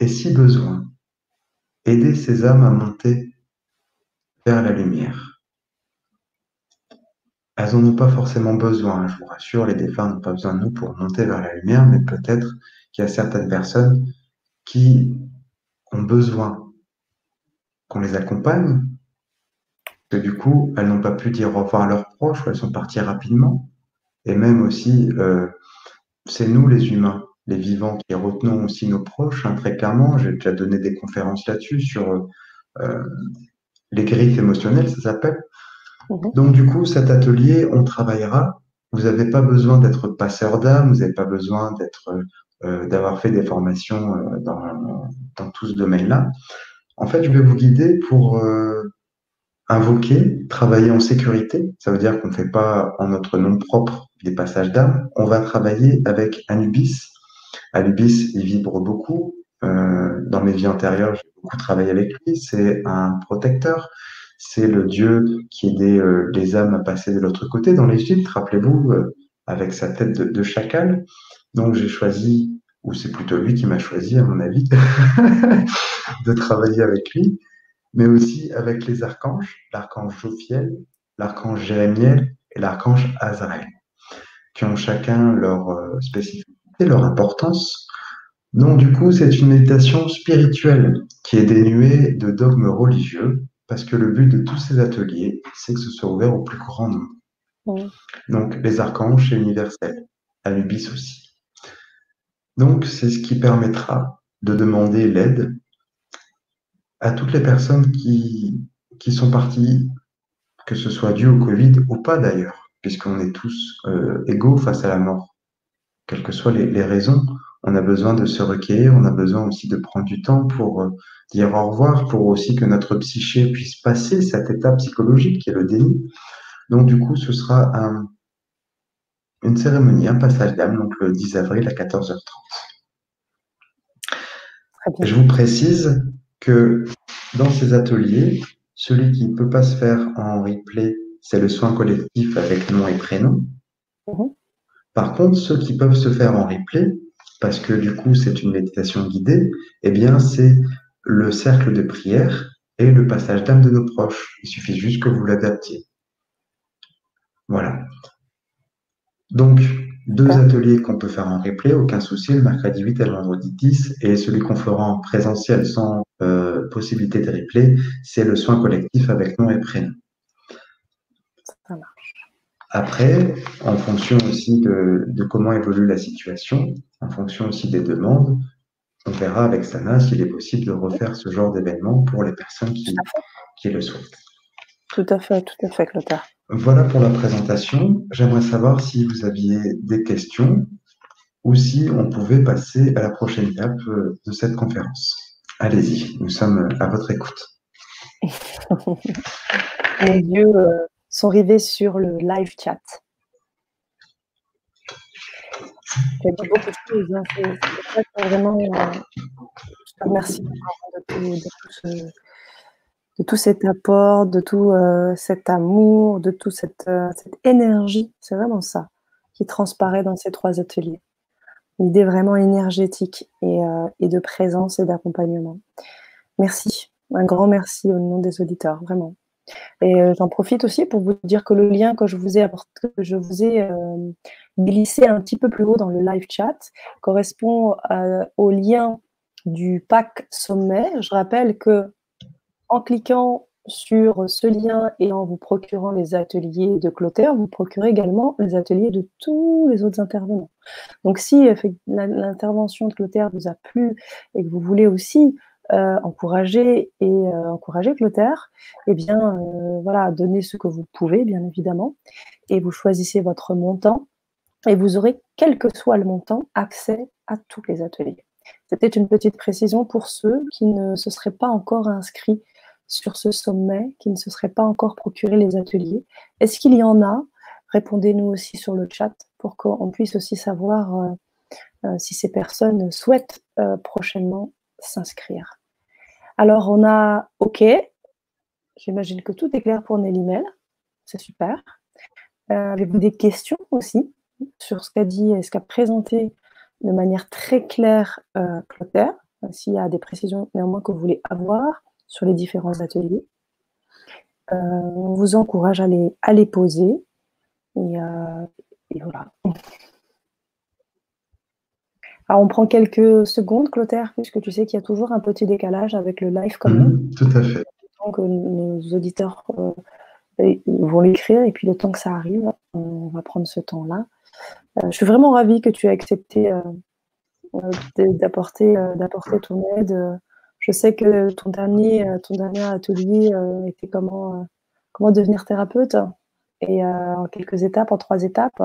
et, si besoin, aider ces âmes à monter vers la lumière. Elles n'en ont pas forcément besoin, je vous rassure, les défunts n'ont pas besoin de nous pour monter vers la lumière, mais peut-être qu'il y a certaines personnes qui ont besoin qu'on les accompagne, que du coup, elles n'ont pas pu dire au revoir à leurs proches, ou elles sont parties rapidement. Et même aussi, euh, c'est nous les humains, les vivants, qui retenons aussi nos proches, hein, très clairement. J'ai déjà donné des conférences là-dessus sur euh, les griffes émotionnelles, ça s'appelle. Mhm. Donc du coup, cet atelier, on travaillera. Vous n'avez pas besoin d'être passeur d'âme, vous n'avez pas besoin d'être euh, d'avoir fait des formations dans, dans tout ce domaine-là. En fait, je vais vous guider pour euh, invoquer, travailler en sécurité. Ça veut dire qu'on ne fait pas en notre nom propre des passages d'âme. On va travailler avec Anubis. Anubis, il vibre beaucoup. Euh, dans mes vies antérieures, j'ai beaucoup travaillé avec lui. C'est un protecteur. C'est le dieu qui aidait euh, les âmes à passer de l'autre côté dans l'Égypte. Rappelez-vous, avec sa tête de chacal. Donc, j'ai choisi ou c'est plutôt lui qui m'a choisi, à mon avis, [laughs] de travailler avec lui, mais aussi avec les archanges, l'archange Jophiel, l'archange Jérémiel et l'archange Azraël. qui ont chacun leur euh, spécificité, leur importance. Donc, du coup, c'est une méditation spirituelle qui est dénuée de dogmes religieux, parce que le but de tous ces ateliers, c'est que ce soit ouvert au plus grand nombre. Donc, les archanges, c'est universel. Anubis aussi. Donc, c'est ce qui permettra de demander l'aide à toutes les personnes qui, qui sont parties, que ce soit dû au Covid ou pas d'ailleurs, puisqu'on est tous euh, égaux face à la mort. Quelles que soient les, raisons, on a besoin de se recueillir, on a besoin aussi de prendre du temps pour euh, dire au revoir, pour aussi que notre psyché puisse passer cette étape psychologique qui est le déni. Donc du coup, ce sera une cérémonie, un passage d'âme, donc le 10 avril à 14h30. Je vous précise que dans ces ateliers, celui qui ne peut pas se faire en replay, c'est le soin collectif avec nom et prénom. Mhm. Par contre, ceux qui peuvent se faire en replay, parce que du coup c'est une méditation guidée, eh bien c'est le cercle de prière et le passage d'âme de nos proches. Il suffit juste que vous l'adaptiez. Voilà. Donc, deux ateliers qu'on peut faire en replay, aucun souci, le mercredi 8 et le vendredi 10, et celui qu'on fera en présentiel sans euh, possibilité de replay, c'est le soin collectif avec nom et prénom. Ça marche. Après, en fonction aussi de, comment évolue la situation, en fonction aussi des demandes, on verra avec Sana s'il est possible de refaire ce genre d'événement pour les personnes qui, qui le souhaitent. Tout à fait, tout à fait, Clotaire. Voilà pour la présentation. J'aimerais savoir si vous aviez des questions ou si on pouvait passer à la prochaine étape euh, de cette conférence. Allez-y, nous sommes à votre écoute. [laughs] Euh, sont rivés sur le live chat. Y a beaucoup de choses. Hein. Vraiment. Euh, je te remercie de tout, cet apport, de tout euh, cet amour, de toute cette, euh, cette énergie. C'est vraiment ça qui transparaît dans ces trois ateliers. Une idée vraiment énergétique et, et de présence et d'accompagnement. Merci, un grand merci au nom des auditeurs, vraiment. Et j'en profite aussi pour vous dire que le lien que je vous ai ai glissé un petit peu plus haut dans le live chat correspond au lien du pack sommet. Je rappelle que en cliquant sur ce lien et en vous procurant les ateliers de Clotaire, vous procurez également les ateliers de tous les autres intervenants. Donc si l'intervention de Clotaire vous a plu et que vous voulez aussi euh, encourager et euh, encourager Clotaire, eh bien euh, voilà, donnez ce que vous pouvez, bien évidemment, et vous choisissez votre montant et vous aurez, quel que soit le montant, accès à tous les ateliers. C'était une petite précision pour ceux qui ne se seraient pas encore inscrits sur ce sommet qui ne se seraient pas encore procuré les ateliers. Est-ce qu'il y en a? Répondez-nous aussi sur le chat pour qu'on puisse aussi savoir si ces personnes souhaitent prochainement s'inscrire. Alors, on a OK. J'imagine que tout est clair pour Nelly Mel. C'est super. Avez-vous des questions aussi sur ce qu'a dit et ce qu'a présenté de manière très claire Clotaire? S'il y a des précisions néanmoins que vous voulez avoir, sur les différents ateliers. Euh, on vous encourage à les, à les poser. Et, euh, voilà. Alors, on prend quelques secondes, Clotaire, puisque tu sais qu'il y a toujours un petit décalage avec le live quand même. Mhm, tout à fait. Donc, nos auditeurs euh, vont l'écrire, et puis le temps que ça arrive, on va prendre ce temps-là. je suis vraiment ravie que tu aies accepté d'apporter ton aide je sais que ton dernier, euh, ton dernier atelier euh, était comment, euh, comment devenir thérapeute et en quelques étapes, en trois étapes.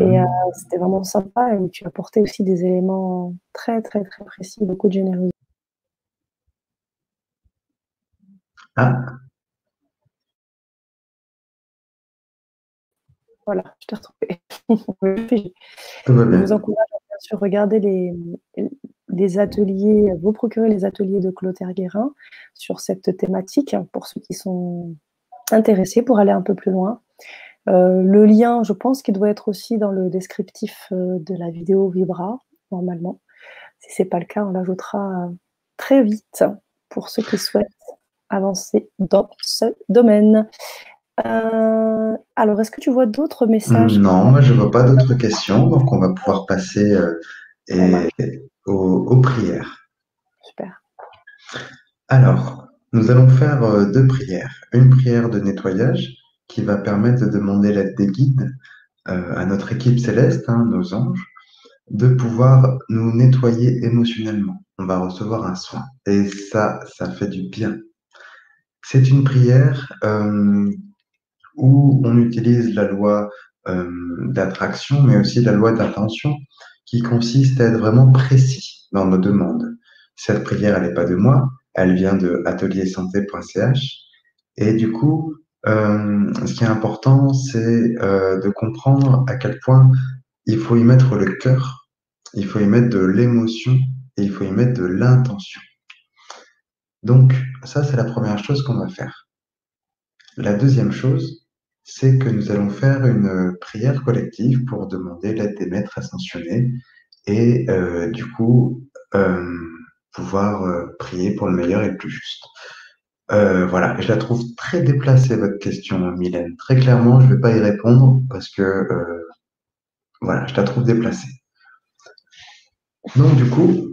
Et mhm. c'était vraiment sympa. Et tu as apporté aussi des éléments très, très, très précis, beaucoup de générosité. Ah. Voilà, je t'ai retrouvé. [laughs] je vous encourage à bien sûr regarder les, des ateliers, vous procurer les ateliers de Clotaire Guérin sur cette thématique pour ceux qui sont intéressés pour aller un peu plus loin. Euh, le lien, je pense qu'il doit être aussi dans le descriptif euh, de la vidéo Vibra, normalement. Si ce n'est pas le cas, on l'ajoutera très vite pour ceux qui souhaitent avancer dans ce domaine. Euh, alors, est-ce que tu vois d'autres messages? Non, moi je ne vois pas d'autres questions, donc on va pouvoir passer euh, aux, prières. Super. Alors, nous allons faire euh, deux prières. Une prière de nettoyage qui va permettre de demander l'aide des guides à notre équipe céleste, hein, nos anges, de pouvoir nous nettoyer émotionnellement. On va recevoir un soin. Et ça, ça fait du bien. C'est une prière euh, où on utilise la loi euh, d'attraction, mais aussi la loi d'attention, qui consiste à être vraiment précis dans nos demandes. Cette prière, elle n'est pas de moi, elle vient de ateliersanté.ch. Et du coup, euh, ce qui est important, c'est de comprendre à quel point il faut y mettre le cœur, il faut y mettre de l'émotion et il faut y mettre de l'intention. Donc, ça, c'est la première chose qu'on va faire. La deuxième chose, c'est que nous allons faire une prière collective pour demander l'aide des maîtres ascensionnés et euh, du coup euh, pouvoir euh, prier pour le meilleur et le plus juste. Voilà, je la trouve très déplacée votre question, Mylène. Très clairement, je ne vais pas y répondre parce que voilà, je la trouve déplacée. Donc du coup,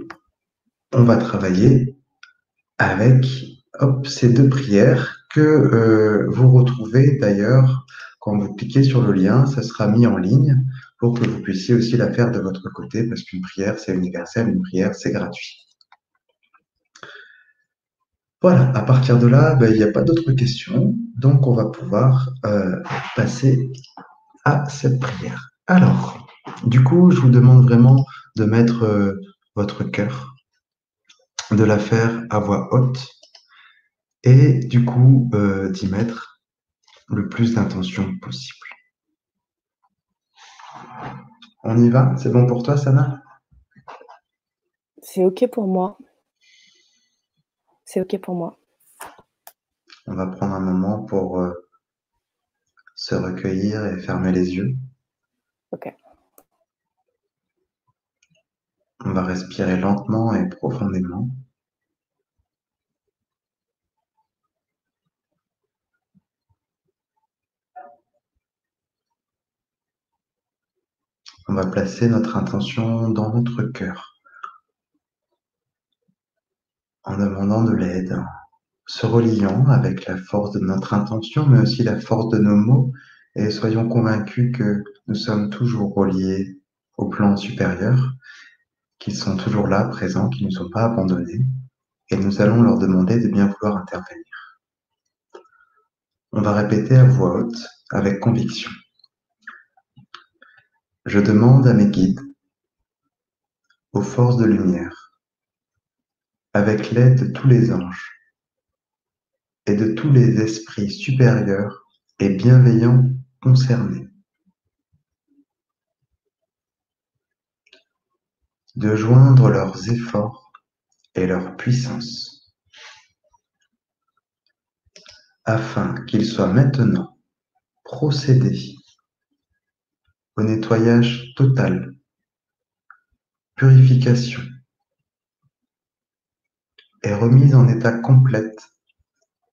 on va travailler avec ces deux prières que euh, vous retrouvez d'ailleurs quand vous cliquez sur le lien, ça sera mis en ligne pour que vous puissiez aussi la faire de votre côté parce qu'une prière c'est universel, une prière c'est gratuit. Voilà, à partir de là, ben, il n'y a pas d'autres questions, donc on va pouvoir euh, passer à cette prière. Alors, du coup, je vous demande vraiment de mettre euh, votre cœur de la faire à voix haute et du coup euh, d'y mettre le plus d'intention possible. On y va? C'est bon pour toi, Sana? C'est OK pour moi. C'est OK pour moi. On va prendre un moment pour euh, se recueillir et fermer les yeux. OK. On va respirer lentement et profondément. On va placer notre intention dans notre cœur en demandant de l'aide, se reliant avec la force de notre intention, mais aussi la force de nos mots, et soyons convaincus que nous sommes toujours reliés au plan supérieur qu'ils sont toujours là, présents, qu'ils ne sont pas abandonnés, et nous allons leur demander de bien vouloir intervenir. On va répéter à voix haute, avec conviction. Je demande à mes guides, aux forces de lumière, avec l'aide de tous les anges et de tous les esprits supérieurs et bienveillants concernés, de joindre leurs efforts et leur puissance, afin qu'ils soient maintenant procédés au nettoyage total, purification et remise en état complète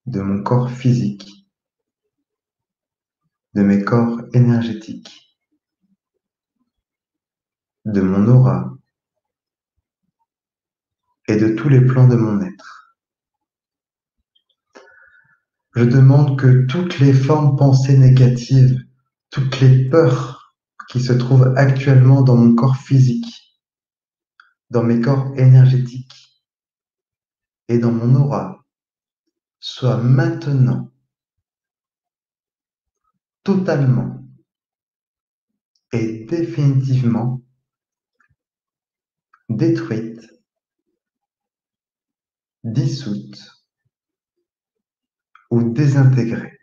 de mon corps physique, de mes corps énergétiques, de mon aura et de tous les plans de mon être. Je demande que toutes les formes pensées négatives, toutes les peurs qui se trouvent actuellement dans mon corps physique, dans mes corps énergétiques et dans mon aura, soient maintenant totalement et définitivement détruites dissoute ou désintégrée.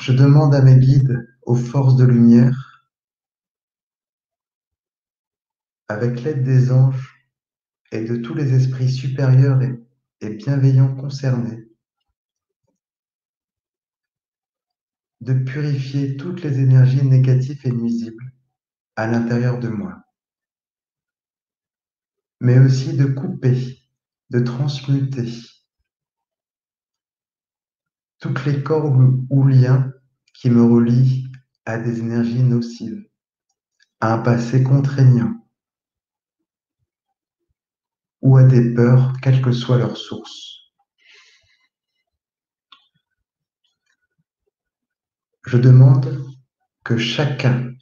Je demande à mes guides, aux forces de lumière, avec l'aide des anges et de tous les esprits supérieurs et, bienveillants concernés, de purifier toutes les énergies négatives et nuisibles à l'intérieur de moi mais aussi de couper, de transmuter toutes les cordes ou liens qui me relient à des énergies nocives, à un passé contraignant ou à des peurs, quelle que soit leur source. Je demande que chacun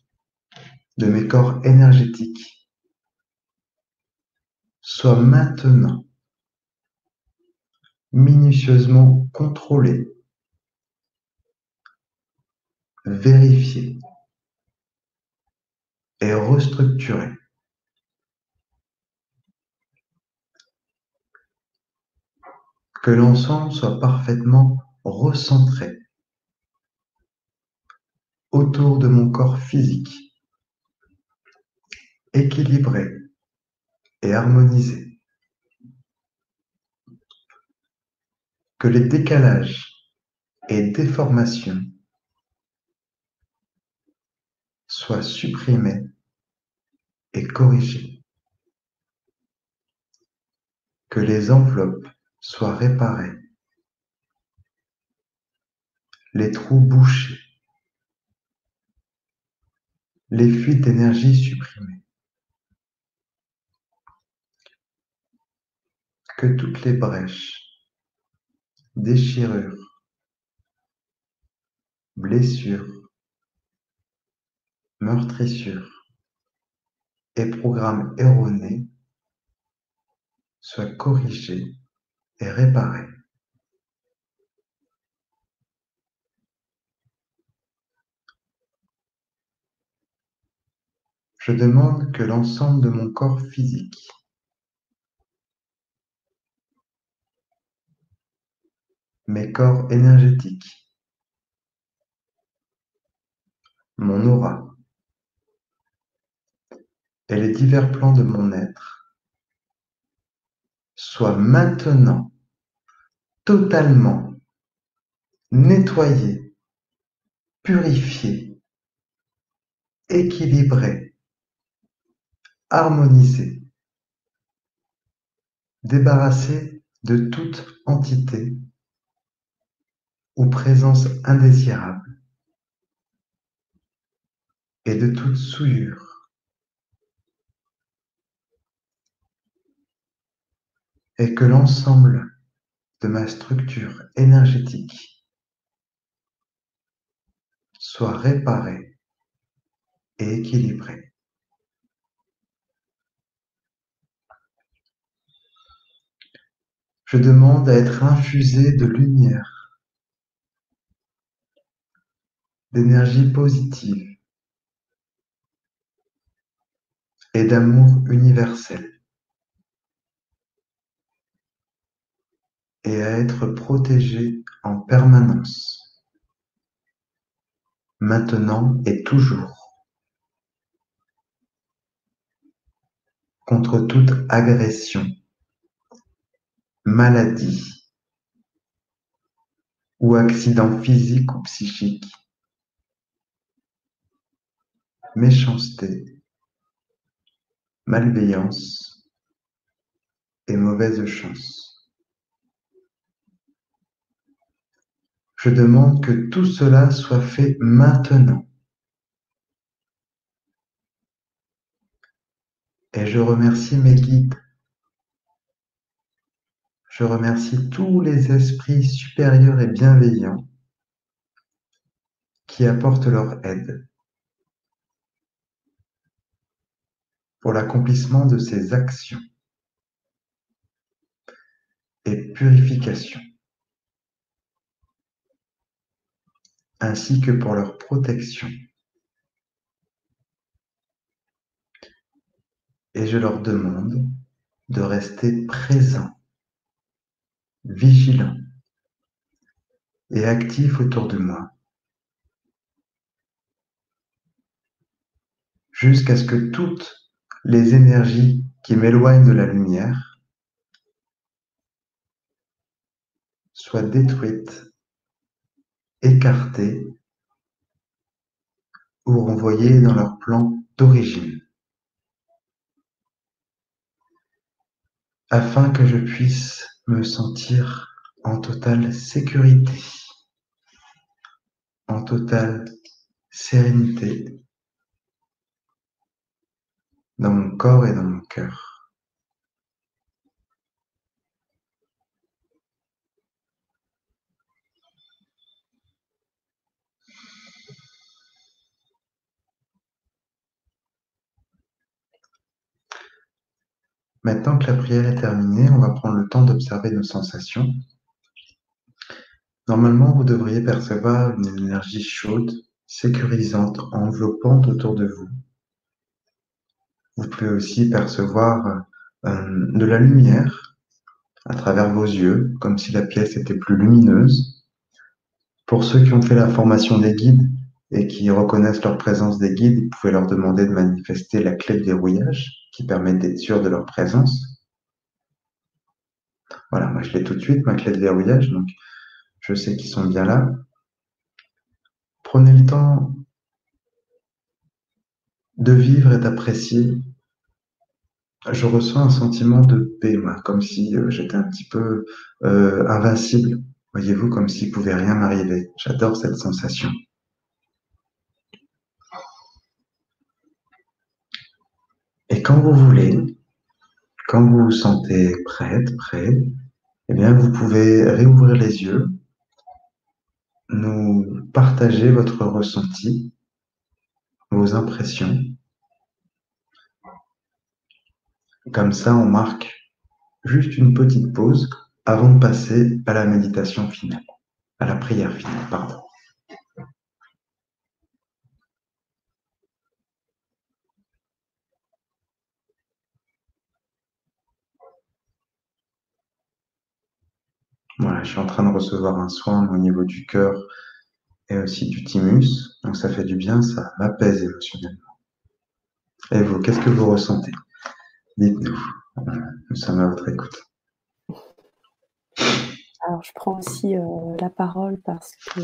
de mes corps énergétiques soit maintenant minutieusement contrôlé, vérifié et restructuré. Que l'ensemble soit parfaitement recentré autour de mon corps physique, équilibré et harmonisé. Que les décalages et déformations soient supprimés et corrigés. Que les enveloppes soient réparées, les trous bouchés, les fuites d'énergie supprimées. Que toutes les brèches, déchirures, blessures, meurtrissures et programmes erronés soient corrigés réparés. Je demande que l'ensemble de mon corps physique mes corps énergétiques, mon aura et les divers plans de mon être soient maintenant totalement nettoyés, purifiés, équilibrés harmoniser, débarrasser de toute entité ou présence indésirable et de toute souillure. Et que l'ensemble de ma structure énergétique soit réparé et équilibré. Je demande à être infusé de lumière, d'énergie positive et d'amour universel et à être protégé en permanence, maintenant et toujours, contre toute agression maladie ou accident physique ou psychique, méchanceté, malveillance et mauvaise chance. Je demande que tout cela soit fait maintenant. Et je remercie mes guides je remercie tous les esprits supérieurs et bienveillants qui apportent leur aide pour l'accomplissement de ces actions et purification, ainsi que pour leur protection. Et je leur demande de rester présents vigilant et actif autour de moi, jusqu'à ce que toutes les énergies qui m'éloignent de la lumière soient détruites, écartées ou renvoyées dans leur plan d'origine, afin que je puisse me sentir en totale sécurité en totale sérénité dans mon corps et dans mon cœur. Maintenant que la prière est terminée, on va prendre le temps d'observer nos sensations. Normalement, vous devriez percevoir une énergie chaude, sécurisante, enveloppante autour de vous. Vous pouvez aussi percevoir euh, de la lumière à travers vos yeux, comme si la pièce était plus lumineuse. Pour ceux qui ont fait la formation des guides et qui reconnaissent leur présence des guides, vous pouvez leur demander de manifester la clé de verrouillage qui permet d'être sûr de leur présence. Voilà, moi je l'ai tout de suite, ma clé de verrouillage, donc je sais qu'ils sont bien là. Prenez le temps de vivre et d'apprécier. Je ressens un sentiment de paix, moi, comme si euh, j'étais un petit peu euh, invincible. Voyez-vous, comme s'il ne pouvait rien m'arriver. J'adore cette sensation. Et quand vous voulez, quand vous vous sentez prête, prêt, eh bien, vous pouvez réouvrir les yeux, nous partager votre ressenti, vos impressions. Comme ça, on marque juste une petite pause avant de passer à la méditation finale, à la prière finale, pardon. Je suis en train de recevoir un soin au niveau du cœur et aussi du thymus. Donc ça fait du bien, ça m'apaise émotionnellement. Et vous, qu'est-ce que vous ressentez? Dites-nous. Nous sommes à votre écoute. Alors je prends aussi euh, la parole parce que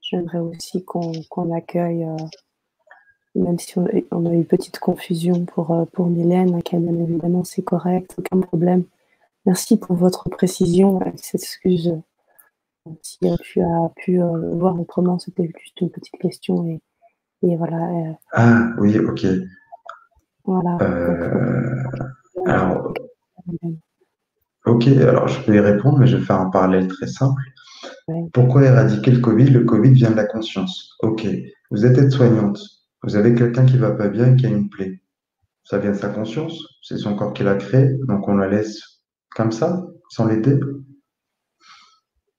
j'aimerais aussi qu'on accueille, euh, même si on, a eu une petite confusion pour, euh, pour Mylène, qui bien évidemment c'est correct, aucun problème. Merci pour votre précision. S'excuse si tu as pu euh, voir autrement, c'était juste une petite question. Et, voilà. Euh. ah oui, ok. Voilà. Euh, alors, ok, alors je peux y répondre, mais je vais faire un parallèle très simple. Pourquoi éradiquer le Covid? Le Covid vient de la conscience. Ok, vous êtes aide-soignante, vous avez quelqu'un qui va pas bien, qui a une plaie. Ça vient de sa conscience, c'est son corps qui l'a créé, donc on la laisse comme ça, sans l'aider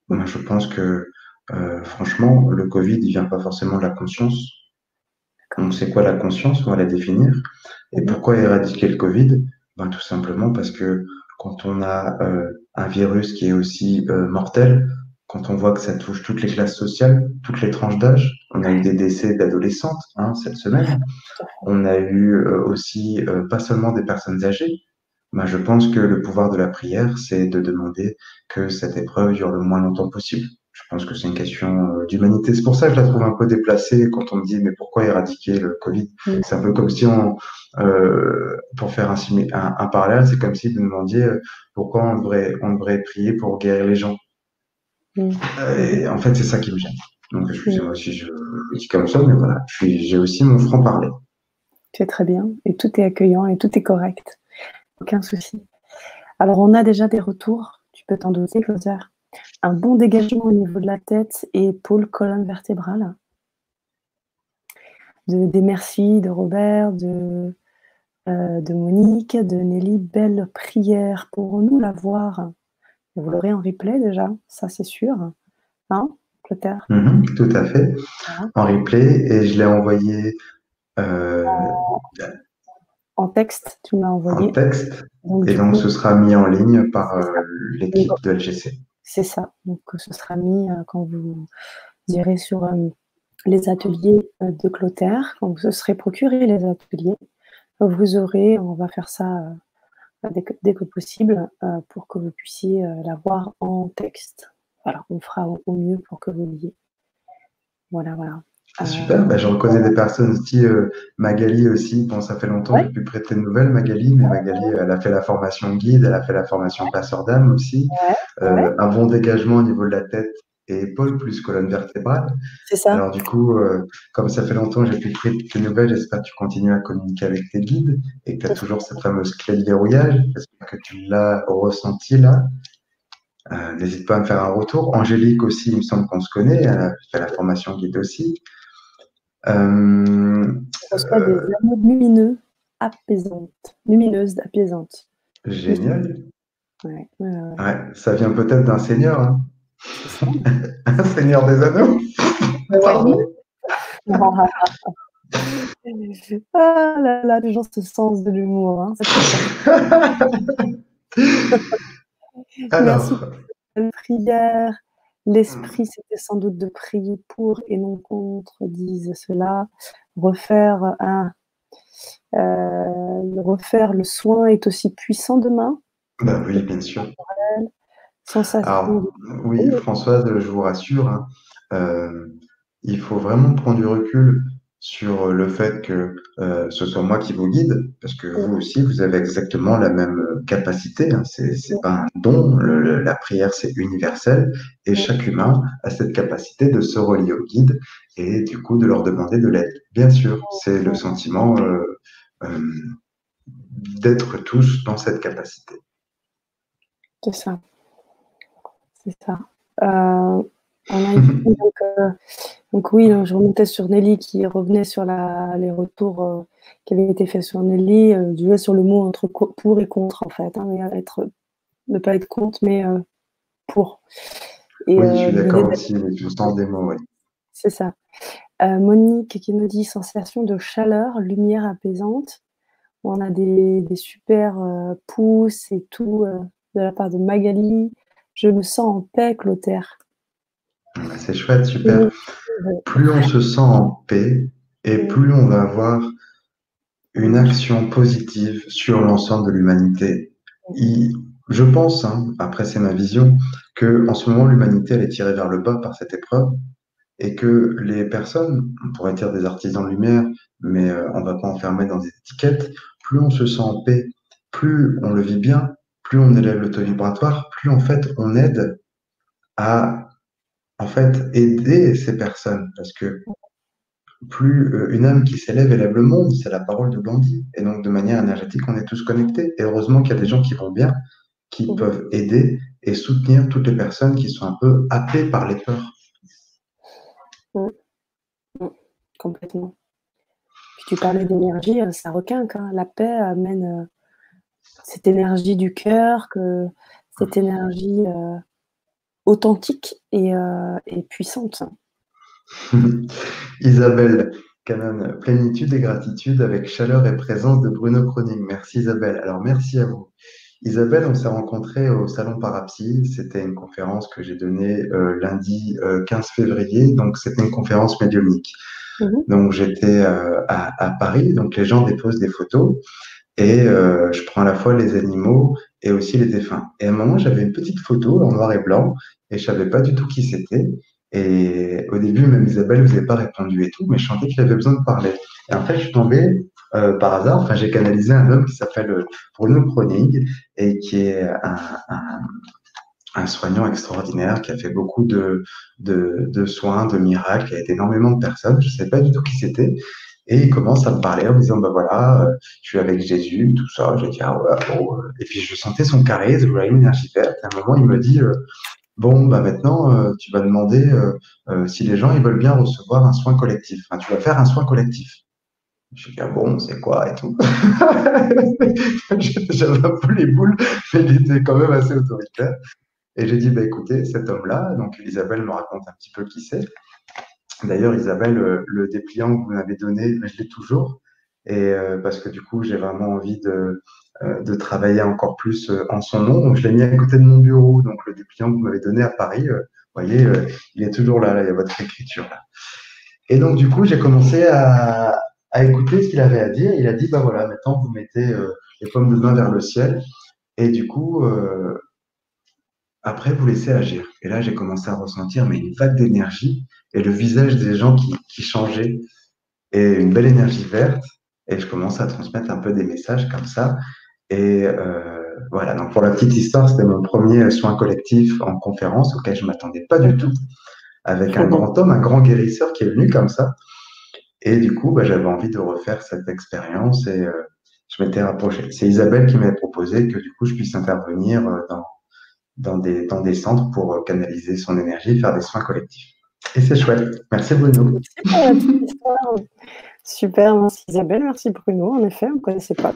Moi, je pense que, euh, franchement, le Covid, il vient pas forcément de la conscience. On sait quoi la conscience, on va la définir. Et pourquoi éradiquer le Covid? Ben, Tout simplement parce que quand on a euh, un virus qui est aussi euh, mortel, quand on voit que ça touche toutes les classes sociales, toutes les tranches d'âge, on a eu des décès d'adolescentes hein, cette semaine, on a eu aussi pas seulement des personnes âgées, bah, je pense que le pouvoir de la prière, c'est de demander que cette épreuve dure le moins longtemps possible. Je pense que c'est une question euh, d'humanité. C'est pour ça que je la trouve un peu déplacée quand on me dit mais pourquoi éradiquer le Covid? C'est un peu comme si on, euh, pour faire un, un, un parallèle, c'est comme si vous demandiez euh, pourquoi on devrait, on devrait prier pour guérir les gens? Et en fait, c'est ça qui me gêne. Donc, excusez-moi si je dis comme ça, mais voilà, j'ai aussi mon franc-parler. C'est très bien, et tout est accueillant, et tout est correct. Aucun souci. Alors, on a déjà des retours. Tu peux t'en douter, Clotaire. Un bon dégagement au niveau de la tête et pôle colonne vertébrale. De, des merci de Robert, de, euh, de Monique, de Nelly. Belle prière. Pourrons-nous la voir Vous l'aurez en replay déjà, ça c'est sûr. Hein, Clotaire mhm, Tout à fait. En replay. Et je l'ai envoyé. Euh, en texte, tu m'as envoyé. En texte. et donc, ce sera mis en ligne par euh, l'équipe de LGC. C'est ça. Donc, ce sera mis euh, quand vous irez sur euh, les ateliers de Clotaire, quand vous serez procuré les ateliers. Vous aurez, on va faire ça dès que, possible pour que vous puissiez la voir en texte. Voilà, on fera au mieux pour que vous l'ayez. Voilà, voilà. Super, bah, je reconnais des personnes aussi, euh, Magali aussi, bon ça fait longtemps que je peux prêter de nouvelles, Magali, mais Magali, elle a fait la formation guide, elle a fait la formation passeur d'âme aussi, euh, un bon dégagement au niveau de la tête et épaules plus colonne vertébrale. C'est ça. Alors du coup, euh, comme ça fait longtemps que j'ai pu créer tes nouvelles, j'espère que tu continues à communiquer avec tes guides et que tu as toujours cette fameuse clé de verrouillage. J'espère que tu l'as ressenti là. Euh, n'hésite pas à me faire un retour. Angélique aussi, il me semble qu'on se connaît, elle a fait la formation guide aussi. Euh, reçoit des anneaux lumineux apaisantes, lumineuses apaisantes. Génial. Ouais, ça vient peut-être d'un seigneur. Hein. [laughs] un seigneur des anneaux. [laughs] ah là là, les gens ce sens de l'humour. Hein. [laughs] Merci pour la prière. L'esprit, c'était sans doute de prier pour et non contre, disent cela. Refaire un, euh, refaire le soin est aussi puissant demain. Bah oui, bien sûr. Alors, oui, Françoise, je vous rassure, hein, euh, il faut vraiment prendre du recul sur le fait que euh, ce soit moi qui vous guide, parce que vous aussi, vous avez exactement la même capacité. Hein, c'est pas un don, la prière c'est universel, et chaque humain a cette capacité de se relier au guide et du coup de leur demander de l'aide. Bien sûr, c'est le sentiment euh, d'être tous dans cette capacité. C'est ça. C'est ça. Euh, euh, donc, oui, je remontais sur Nelly qui revenait sur les retours qui avaient été faits sur Nelly, jouer sur le mot entre pour et contre en fait, hein, être, ne pas être contre, mais pour. oui, je suis d'accord aussi, mais le sens des mots, oui. C'est ça. Monique qui nous dit sensation de chaleur, lumière apaisante on a des, super euh, pouces et tout euh, de la part de Magali. Je me sens en paix, Clotaire. Bah, c'est chouette, super. Plus on se sent en paix et plus on va avoir une action positive sur l'ensemble de l'humanité. Je pense, hein, après c'est ma vision, que en ce moment l'humanité elle est tirée vers le bas par cette épreuve et que les personnes, on pourrait dire des artisans de lumière, mais euh, on ne va pas enfermer dans des étiquettes, plus on se sent en paix, plus on le vit bien, plus on élève le taux vibratoire, plus en fait on aide à en fait aider ces personnes parce que plus euh, une âme qui s'élève élève le monde, c'est la parole de Gandhi. Et donc de manière énergétique, on est tous connectés. Et heureusement qu'il y a des gens qui vont bien, qui peuvent aider et soutenir toutes les personnes qui sont un peu happées par les peurs. Complètement tu parlais d'énergie, euh, ça requinque. Hein. La paix amène euh, cette énergie du cœur, que cette énergie euh, authentique et, puissante. [laughs] Isabelle Canon, plénitude et gratitude avec chaleur et présence de Bruno Croning. Merci Isabelle. Alors merci à vous. Isabelle, on s'est rencontrés au Salon Parapsy. C'était une conférence que j'ai donnée lundi 15 février. Donc, c'était une conférence médiumnique. Mhm. Donc j'étais euh, à, Paris, donc les gens déposent des photos et euh, je prends à la fois les animaux et aussi les défunts. Et à un moment, j'avais une petite photo en noir et blanc et je savais pas du tout qui c'était. Et au début, même Isabelle vous avez pas répondu et tout, mais je sentais qu'il avait besoin de parler. Et en fait, je suis tombé euh, par hasard, enfin, j'ai canalisé un homme qui s'appelle Bruno Kronig et qui est un, un soignant extraordinaire qui a fait beaucoup de, de, soins, de miracles, qui a aidé énormément de personnes. Je ne sais pas du tout qui c'était. Et il commence à me parler en me disant, bah voilà, euh, je suis avec Jésus, tout ça. J'ai dit, ah. Euh. Et puis je sentais son charisme, je voyais une énergie verte. à un moment, il me dit, euh, bon, bah maintenant, tu vas demander si les gens ils veulent bien recevoir un soin collectif. Enfin, tu vas faire un soin collectif. Je dis, ah bon, c'est quoi et tout. [laughs] J'avais un peu les boules, mais il était quand même assez autoritaire. Et j'ai dit, bah, écoutez, cet homme-là, donc Isabelle me raconte un petit peu qui c'est. D'ailleurs, Isabelle, euh, le dépliant que vous m'avez donné, je l'ai toujours. Et euh, parce que du coup, j'ai vraiment envie de, euh, de travailler encore plus en son nom. Donc, je l'ai mis à côté de mon bureau. Donc, le dépliant que vous m'avez donné à Paris, vous voyez, il est toujours là, il y a votre écriture là. Et donc, du coup, j'ai commencé à, écouter ce qu'il avait à dire. Il a dit, bah voilà, maintenant, vous mettez les pommes de main vers le ciel. Et du coup, après, vous laissez agir. Et là, j'ai commencé à ressentir mais une vague d'énergie et le visage des gens qui, qui changeait et une belle énergie verte. Et je commence à transmettre un peu des messages comme ça. Et, euh, voilà, donc pour la petite histoire, c'était mon premier soin collectif en conférence auquel je ne m'attendais pas du tout, avec un grand homme, un grand guérisseur qui est venu comme ça. Et du coup, bah, j'avais envie de refaire cette expérience et euh, je m'étais rapproché. C'est Isabelle qui m'avait proposé que du coup, je puisse intervenir euh, dans, dans, des, dans des centres pour canaliser son énergie, faire des soins collectifs. Et c'est chouette. Merci Bruno. Super, merci Isabelle, merci Bruno. En effet, on ne connaissait pas.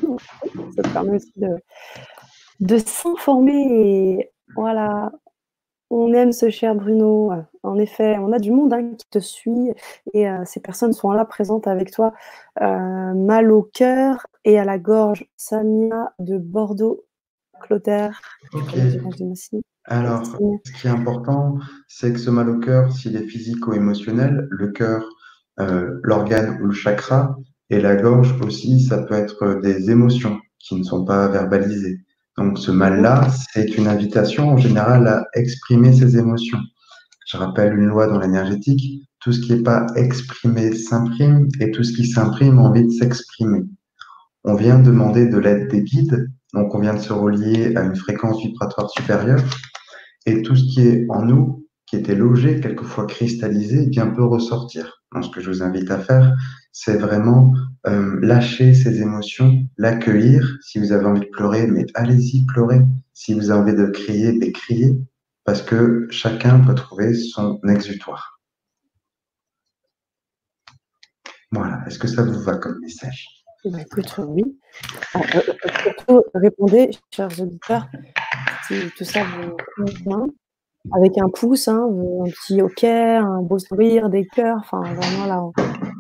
ça permet aussi de, de s'informer et voilà, on aime ce cher Bruno. En effet, on a du monde hein, qui te suit et euh, ces personnes sont là présentes avec toi. Euh, mal au cœur et à la gorge. Samia de Bordeaux, Clotaire. Alors, ce qui est important, c'est que ce mal au cœur, s'il est physique ou émotionnel, le cœur, euh, l'organe ou le chakra, et la gorge aussi, ça peut être des émotions qui ne sont pas verbalisées. Donc ce mal-là, c'est une invitation en général à exprimer ses émotions. Je rappelle une loi dans l'énergétique, tout ce qui n'est pas exprimé s'imprime et tout ce qui s'imprime a envie de s'exprimer. On vient demander de l'aide des guides, donc on vient de se relier à une fréquence vibratoire supérieure et tout ce qui est en nous, qui était logé, quelquefois cristallisé, bien peut ressortir. Ce que je vous invite à faire, c'est vraiment euh, lâcher ses émotions, l'accueillir. Si vous avez envie de pleurer, mais allez-y, pleurer. Si vous avez envie de crier, mais criez, parce que chacun peut trouver son exutoire. Voilà, est-ce que ça vous va comme message? Bah, Écoute, oui. Euh, euh, surtout, répondez, chers auditeurs, si tout ça vous convient, avec un pouce, hein, un petit OK, un beau sourire, des cœurs, enfin vraiment là,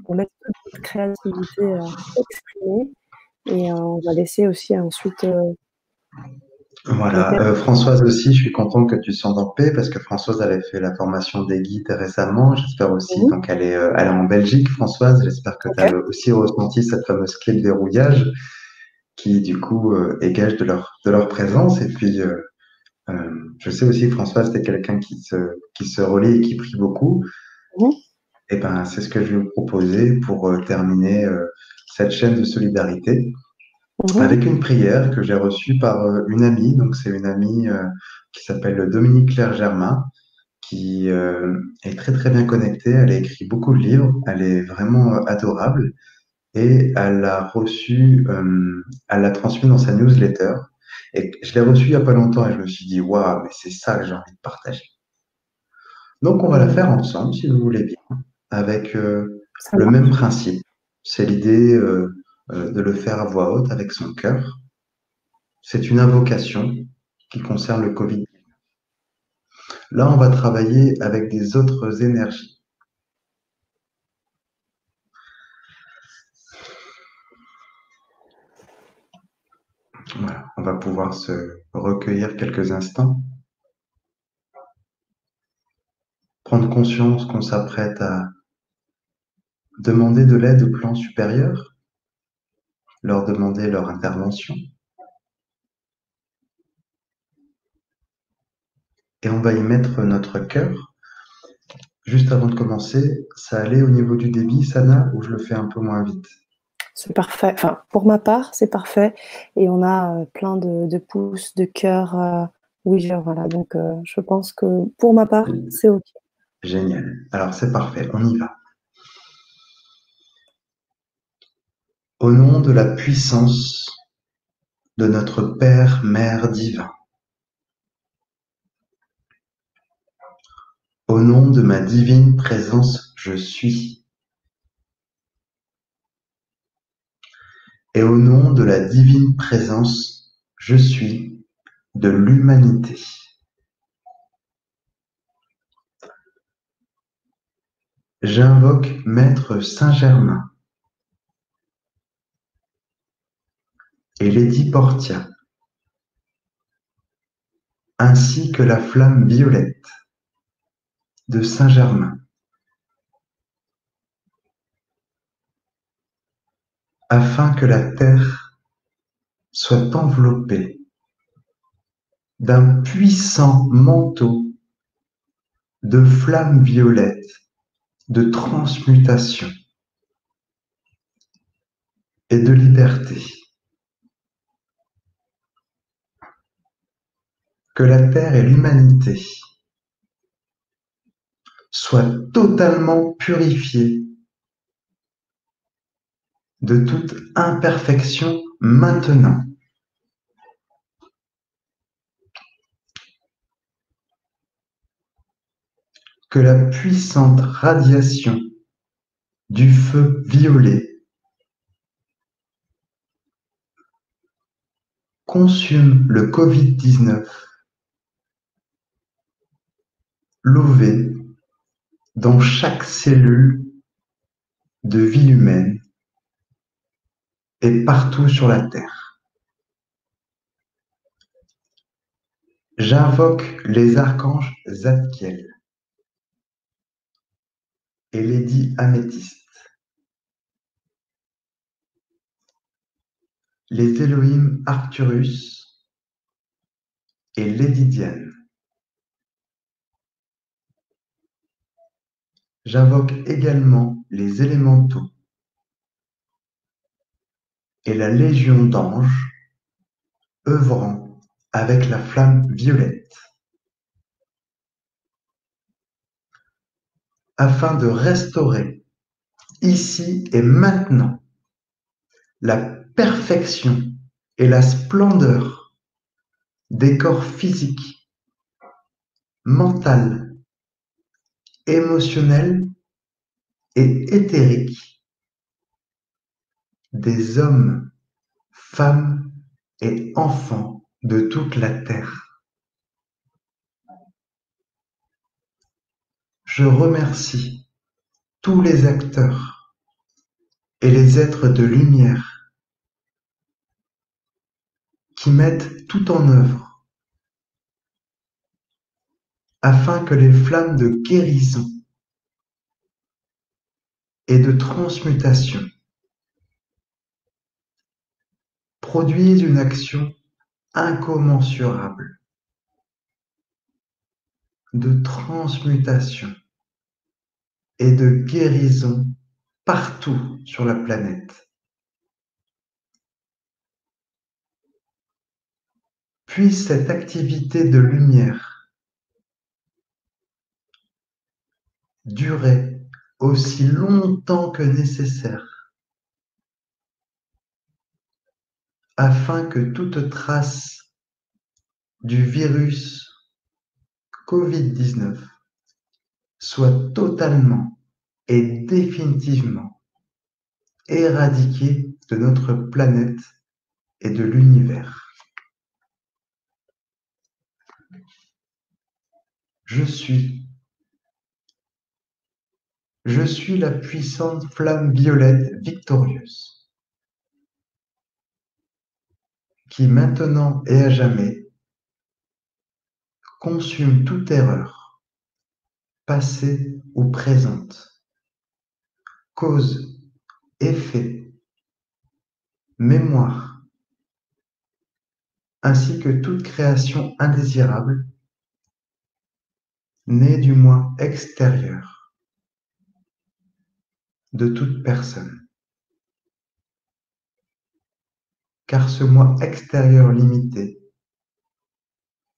on, laisse toute notre créativité euh, exprimée et euh, on va laisser aussi ensuite. Euh, voilà, Françoise aussi, je suis content que tu sois en paix parce que Françoise elle a fait la formation des guides récemment, j'espère aussi. Donc elle est, elle est en Belgique, Françoise, j'espère que tu as aussi ressenti cette fameuse clé de verrouillage qui du coup est gage de leur, de leur présence. Et puis euh, je sais aussi que Françoise, c'était quelqu'un qui se, qui se relie et qui prie beaucoup. Et ben, c'est ce que je vais vous proposer pour euh, terminer euh, cette chaîne de solidarité avec une prière que j'ai reçue par une amie. Donc, c'est une amie qui s'appelle Dominique Claire Germain, qui est très très bien connectée. Elle a écrit beaucoup de livres. Elle est vraiment adorable et elle l'a reçu, elle l'a transmis dans sa newsletter. Et je l'ai reçu il n'y a pas longtemps et je me suis dit, waouh, mais c'est ça que j'ai envie de partager. Donc, on va la faire ensemble, si vous voulez bien, avec euh, le même principe. C'est l'idée euh, euh, de le faire à voix haute avec son cœur. C'est une invocation qui concerne le Covid. Là, on va travailler avec des autres énergies. On va pouvoir se recueillir quelques instants. Prendre conscience qu'on s'apprête à demander de l'aide au plan supérieur, leur demander leur intervention. Et on va y mettre notre cœur. Juste avant de commencer, ça allait au niveau du débit, Sana, ou je le fais un peu moins vite? C'est parfait. Enfin, pour ma part, c'est parfait. Et on a euh, plein de, pouces, de cœurs. Euh, oui, voilà. Donc, euh, je pense que pour ma part, c'est OK. Génial. Alors, c'est parfait. On y va. Au nom de la puissance de notre Père, Mère divin, au nom de ma divine présence, je suis et au nom de la divine présence Je suis de l'humanité. J'invoque Maître Saint-Germain et Lady Portia, ainsi que la flamme violette de Saint-Germain afin que la terre soit enveloppée d'un puissant manteau de flammes violettes de transmutation et de liberté. que la Terre et l'humanité soient totalement purifiées de toute imperfection maintenant. Que la puissante radiation du feu violet consume le Covid-19, louvé dans chaque cellule de vie humaine et partout sur la Terre. J'invoque les archanges Zadkiel et Lady Améthyste, les Elohim Arcturus et Lady Diane. J'invoque également les élémentaux et la légion d'anges œuvrant avec la flamme violette afin de restaurer ici et maintenant la perfection et la splendeur des corps physiques, mentaux, émotionnels et éthériques des hommes, femmes et enfants de toute la terre. Je remercie tous les acteurs et les êtres de lumière qui mettent tout en œuvre afin que les flammes de guérison et de transmutation produisent une action incommensurable de transmutation et de guérison partout sur la planète. Puisse cette activité de lumière durer aussi longtemps que nécessaire afin que toute trace du virus Covid-19 soit totalement et définitivement éradiquée de notre planète et de l'univers. Je suis. Je suis la puissante flamme violette victorieuse. Qui maintenant et à jamais consume toute erreur, passée ou présente, cause, effet, mémoire, ainsi que toute création indésirable née du moi extérieur de toute personne car ce moi extérieur limité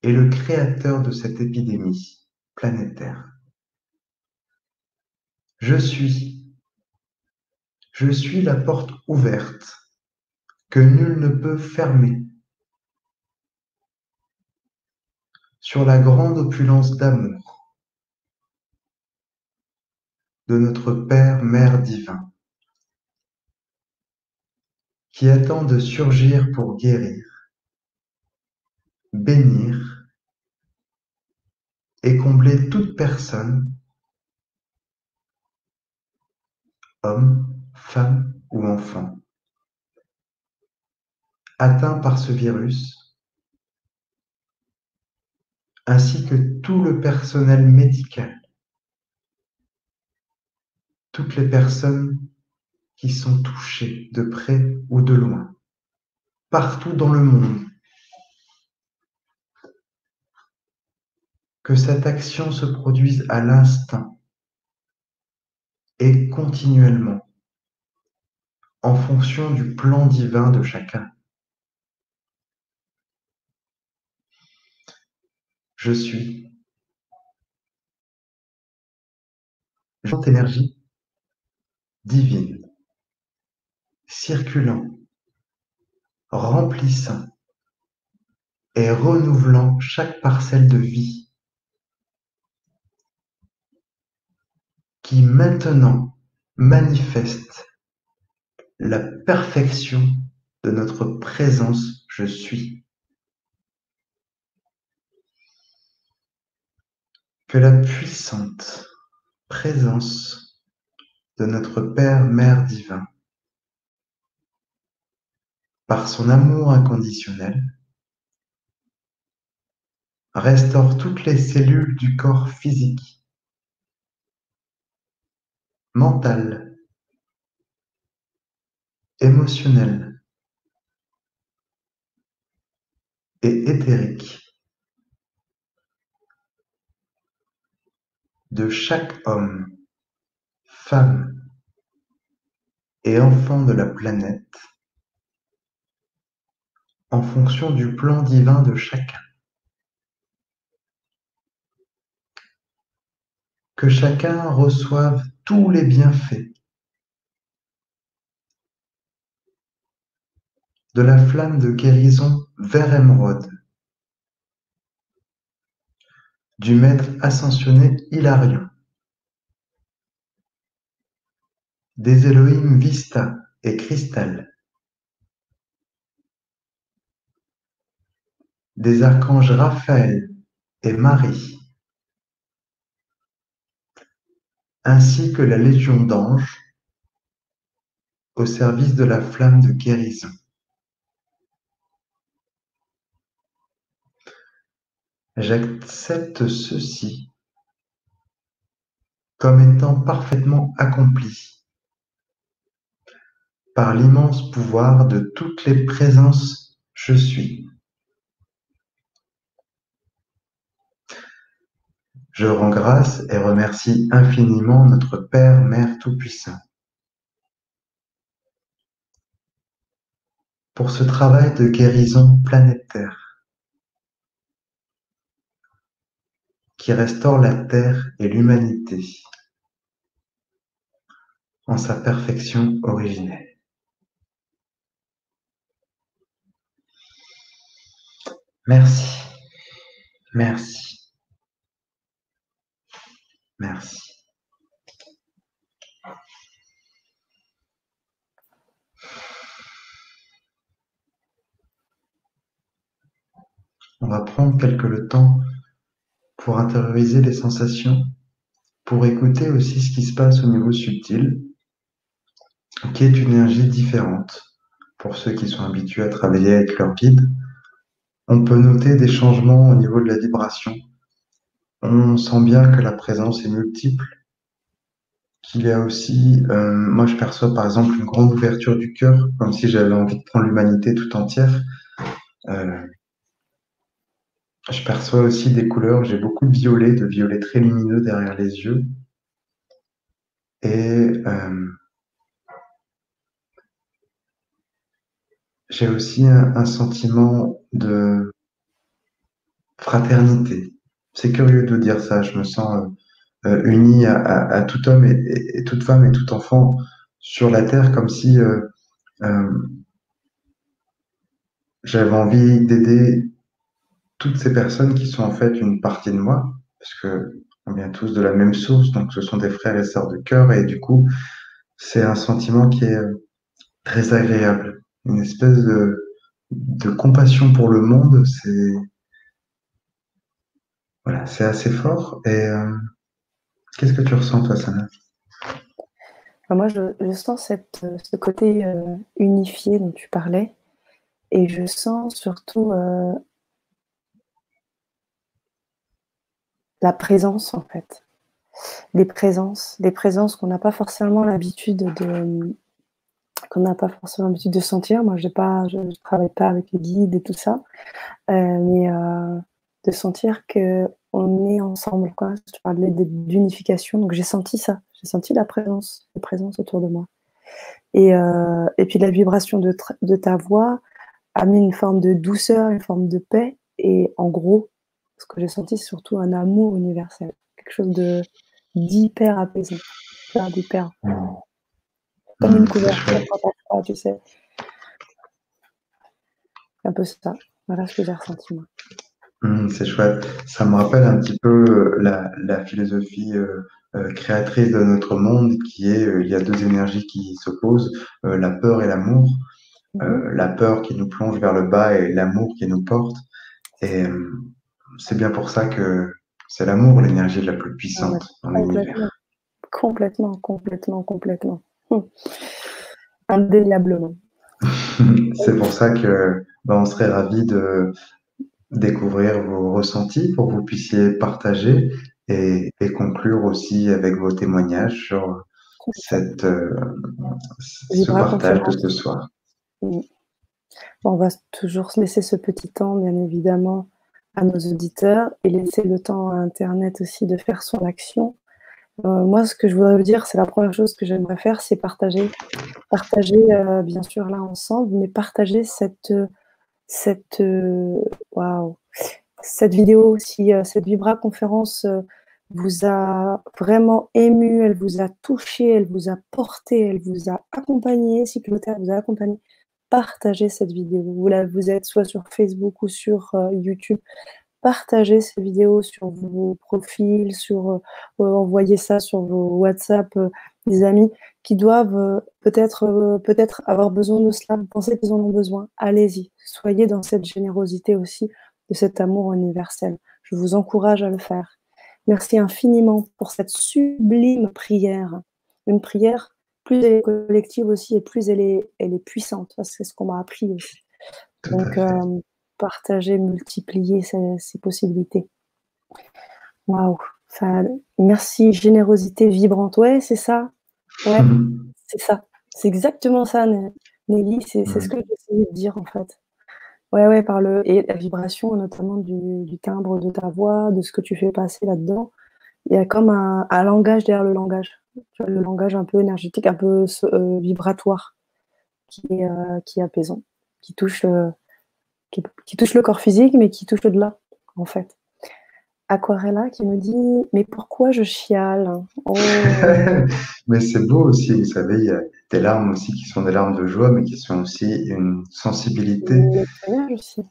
est le créateur de cette épidémie planétaire. Je suis, je suis la porte ouverte que nul ne peut fermer sur la grande opulence d'amour de notre Père, Mère divin qui attend de surgir pour guérir, bénir et combler toute personne, homme, femme ou enfant, atteint par ce virus, ainsi que tout le personnel médical, toutes les personnes qui sont touchés de près ou de loin, partout dans le monde. Que cette action se produise à l'instant et continuellement en fonction du plan divin de chacun. je suis. énergie divine, circulant, remplissant et renouvelant chaque parcelle de vie qui maintenant manifeste la perfection de notre présence je suis. Que la puissante présence de notre Père, Mère divin, par son amour inconditionnel, restaure toutes les cellules du corps physique, mental, émotionnel et éthérique de chaque homme, femme et enfant de la planète en fonction du plan divin de chacun. Que chacun reçoive tous les bienfaits de la flamme de guérison vers émeraude du maître ascensionné Hilarion, des Elohim Vista et Cristal, des archanges Raphaël et Marie, ainsi que la légion d'anges au service de la flamme de guérison. J'accepte ceci comme étant parfaitement accompli par l'immense pouvoir de toutes les présences je suis. Je rends grâce et remercie infiniment notre Père, Mère Tout-Puissant. Pour ce travail de guérison planétaire qui restaure la Terre et l'humanité en sa perfection originelle. Merci, merci, merci. On va prendre quelque le temps pour intérioriser les sensations, pour écouter aussi ce qui se passe au niveau subtil, qui est une énergie différente. Pour ceux qui sont habitués à travailler avec leur guide, on peut noter des changements au niveau de la vibration. On sent bien que la présence est multiple, qu'il y a aussi, euh, moi je perçois par exemple une grande ouverture du cœur, comme si j'avais envie de prendre l'humanité tout entière. Euh, je perçois aussi des couleurs, j'ai beaucoup de violet, de violet très lumineux derrière les yeux. Et euh, j'ai aussi un, sentiment de fraternité. C'est curieux de dire ça, je me sens euh, euh, uni à, tout homme et, toute femme et tout enfant sur la terre, comme si j'avais envie d'aider toutes ces personnes qui sont en fait une partie de moi, parce que on vient tous de la même source, donc ce sont des frères et sœurs de cœur, et du coup, c'est un sentiment qui est euh, très agréable, une espèce de, de compassion pour le monde, c'est voilà, c'est assez fort. Et euh, qu'est-ce que tu ressens toi, Sana? Moi, je, sens ce côté euh, unifié dont tu parlais, et je sens surtout la présence en fait. Les présences, les présences qu'on n'a pas forcément l'habitude de l'habitude de sentir. Moi, pas, je ne travaille pas avec les guides et tout ça, euh, mais euh, de sentir que on est ensemble. Quoi. Je parlais d'unification, donc j'ai senti ça. J'ai senti la présence, la présence autour de moi. Et, euh, et puis la vibration de, de ta voix a mis une forme de douceur, une forme de paix. Et en gros, Ce que j'ai senti, c'est surtout un amour universel, quelque chose de d'hyper apaisant, d'hyper. Comme une couverture quand tu sais. Un peu ça. Voilà ce que j'ai ressenti moi. Mmh, c'est chouette. Ça me rappelle un petit peu euh, la, la philosophie euh, euh, créatrice de notre monde qui est il y a deux énergies qui s'opposent, la peur et l'amour. Mmh. la peur qui nous plonge vers le bas et l'amour qui nous porte. Et c'est bien pour ça que c'est l'amour l'énergie la plus puissante dans l'univers. Complètement, complètement, complètement. Hum. Indéniablement. [laughs] c'est pour ça que ben, on serait ravis de découvrir vos ressentis pour que vous puissiez partager et, conclure aussi avec vos témoignages sur cette, euh, ce partage de ce soir. On va toujours laisser ce petit temps, bien évidemment, à nos auditeurs et laisser le temps à Internet aussi de faire son action. Euh, moi, ce que je voudrais vous dire, c'est la première chose que j'aimerais faire, c'est partager. Partager, euh, bien sûr, là ensemble, mais partager cette, cette, wow, cette vidéo, si cette Vibra conférence vous a vraiment ému, elle vous a touché, elle vous a porté, elle vous a accompagné, si Clotaire vous a accompagné, partagez cette vidéo. Vous, vous êtes soit sur Facebook ou sur euh, YouTube. Partagez ces vidéos sur vos profils, sur euh, euh, envoyez ça sur vos WhatsApp des amis qui doivent peut-être peut-être avoir besoin de cela. Pensez qu'ils en ont besoin Allez-y. Soyez dans cette générosité aussi, de cet amour universel. Je vous encourage à le faire. Merci infiniment pour cette sublime prière. Une prière plus elle est collective aussi et plus elle est, elle est puissante. C'est ce qu'on m'a appris aussi. Donc, euh, partager, multiplier ces, possibilités. Waouh! merci, générosité vibrante. Ouais, c'est ça. Ouais, c'est ça. C'est exactement ça, Nelly. C'est ce que j'essayais de dire en fait. Ouais, ouais, par le. Et la vibration, notamment du, du, timbre de ta voix, de ce que tu fais passer là-dedans. Il y a comme un, un langage derrière le langage le langage un peu énergétique, un peu euh, vibratoire, qui est, euh, qui est apaisant, qui touche, euh, qui, touche le corps physique, mais qui touche au-delà, en fait. Aquarella qui me dit Mais pourquoi je chiale? Oh. [laughs] Mais c'est beau aussi, vous savez, il y a des larmes aussi qui sont des larmes de joie, mais qui sont aussi une sensibilité. Un nettoyage aussi.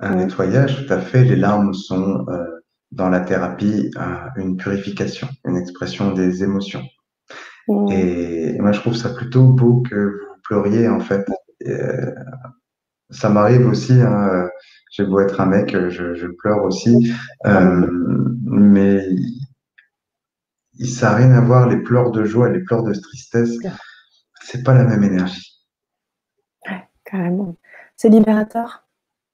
Un nettoyage, tout à fait. Les larmes sont dans la thérapie une purification, une expression des émotions. Et moi, je trouve ça plutôt beau que vous pleuriez, en fait. Euh, ça m'arrive aussi, hein, j'ai beau être un mec, je, je pleure aussi, euh, mais ça n'a rien à voir, les pleurs de joie, les pleurs de tristesse, c'est pas la même énergie. Ouais, carrément. C'est libérateur.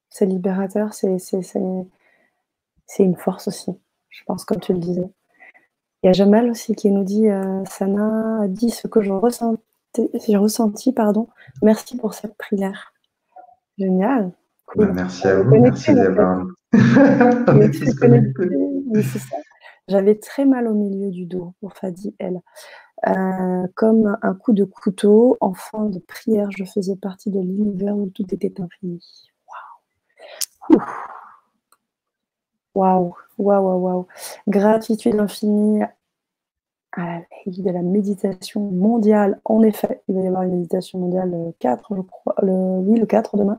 C'est libérateur, c'est c'est une force aussi, je pense, comme tu le disais. Il y a Jamal aussi qui nous dit euh, Sana a dit ce que j'ai ressenti, j'ai ressenti, pardon. Merci pour cette prière. Génial. Bah, merci à vous, merci d'avoir. [laughs] J'avais très mal au milieu du dos, pour Fadi, elle. Euh, comme un coup de couteau, en fin de prière, je faisais partie de l'univers où tout était infini. Waouh! Waouh, waouh, waouh, Gratitude infinie à la veille de la méditation mondiale. En effet, il va y avoir une méditation mondiale le 4, je crois, le, oui, le 4 demain.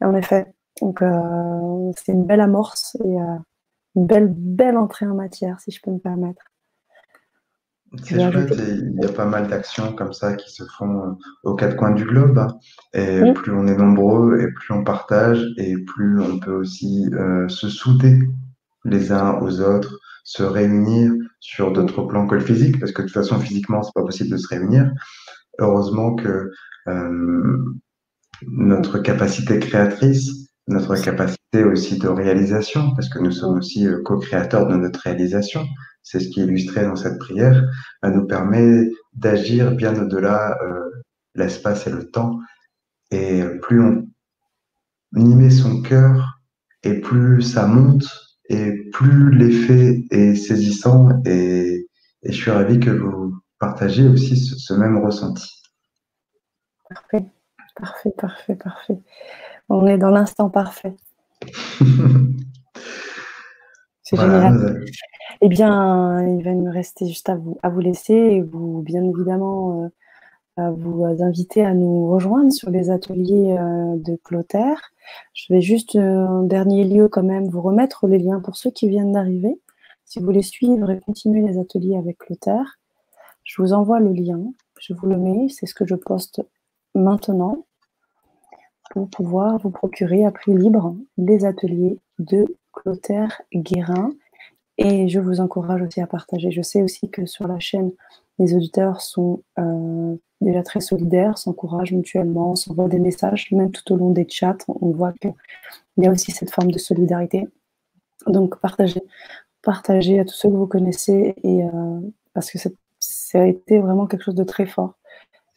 En effet, donc euh, c'est une belle amorce et euh, une belle, belle entrée en matière, si je peux me permettre. C'est chouette, il y a pas mal d'actions comme ça qui se font euh, aux quatre coins du globe. Et plus on est nombreux, et plus on partage, et plus on peut aussi euh, se souder les uns aux autres, se réunir sur d'autres plans que le physique, parce que de toute façon, physiquement, c'est pas possible de se réunir. Heureusement que euh, notre capacité créatrice, notre capacité aussi de réalisation, parce que nous sommes aussi co-créateurs de notre réalisation, c'est ce qui est illustré dans cette prière, nous permet d'agir bien au-delà euh, l'espace et le temps. Et plus on y met son cœur, et plus ça monte, et plus l'effet est saisissant. Et, je suis ravi que vous partagiez aussi ce, même ressenti. Parfait, parfait, parfait, parfait. On est dans l'instant parfait. [laughs] C'est génial. Eh bien, il va me rester juste à vous, à vous laisser et vous, bien évidemment, euh, à vous inviter à nous rejoindre sur les ateliers euh, de Clotaire. Je vais juste, euh, en dernier lieu, quand même, vous remettre les liens pour ceux qui viennent d'arriver. Si vous voulez suivre et continuer les ateliers avec Clotaire, je vous envoie le lien. Je vous le mets. C'est ce que je poste maintenant pour pouvoir vous procurer à prix libre les ateliers de Clotaire Guérin. Et je vous encourage aussi à partager. Je sais aussi que sur la chaîne, les auditeurs sont euh, déjà très solidaires, s'encouragent mutuellement, s'envoient des messages, même tout au long des chats. On voit qu'il y a aussi cette forme de solidarité. Donc, partagez, partagez à tous ceux que vous connaissez, et, euh, parce que ça a été vraiment quelque chose de très fort.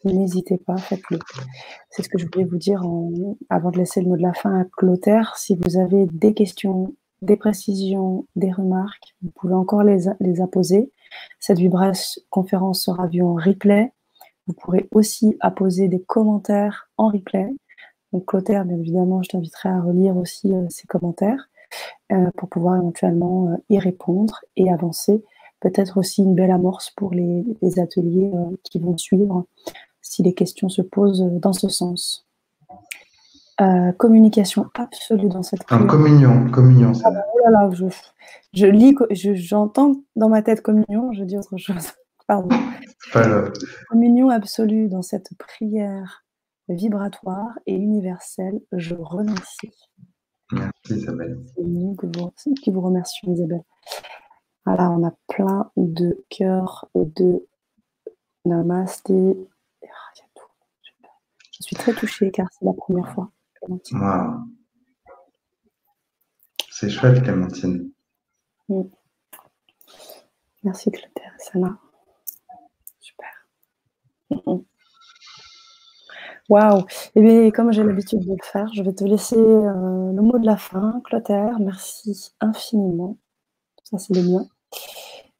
N'hésitez pas, faites-le. C'est ce que je voulais vous dire avant de laisser le mot de la fin à Clotaire. Si vous avez des questions, des précisions, des remarques, vous pouvez encore les, les apposer. Cette vibration conférence sera vue en replay. Vous pourrez aussi apposer des commentaires en replay. Donc Clotaire, bien évidemment, je t'inviterai à relire aussi euh, ces commentaires euh, pour pouvoir éventuellement euh, y répondre et avancer. Peut-être aussi une belle amorce pour les, les ateliers qui vont suivre si les questions se posent dans ce sens. Euh, communication absolue dans cette communion, communion. Ah bah, oh là là, je, je lis, j'entends dans ma tête communion, je dis autre chose. [laughs] Pardon. Communion absolue dans cette prière vibratoire et universelle. Je remercie. Merci Isabelle. C'est nous qui vous remercions Isabelle. Voilà, on a plein de cœurs de namasté, je suis très touchée car c'est la première fois. C'est chouette, Clémentine. Mm. Merci, Clotaire et Sana. Super. [laughs] Waouh! Et eh bien, comme j'ai l'habitude de le faire, je vais te laisser euh, le mot de la fin. Clotaire, merci infiniment. Ça, c'est le mien.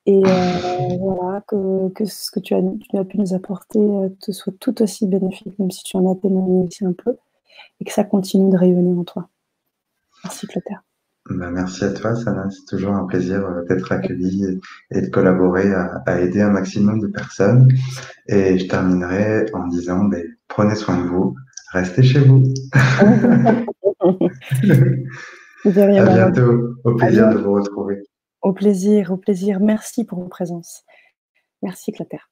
Et euh, [laughs] voilà, que, que, ce que tu as, tu as, pu nous apporter euh, te soit tout aussi bénéfique, même si tu en as témoigné ici un peu, et que ça continue de rayonner en toi. Merci Clotaire. Ben, merci à toi, Sana. C'est toujours un plaisir euh, d'être accueilli et, de collaborer à, à, aider un maximum de personnes. Et je terminerai en disant ben, prenez soin de vous, restez chez vous. [laughs] à bientôt. Au plaisir de vous retrouver. Au plaisir, au plaisir. Merci pour vos présences. Merci, Clotaire.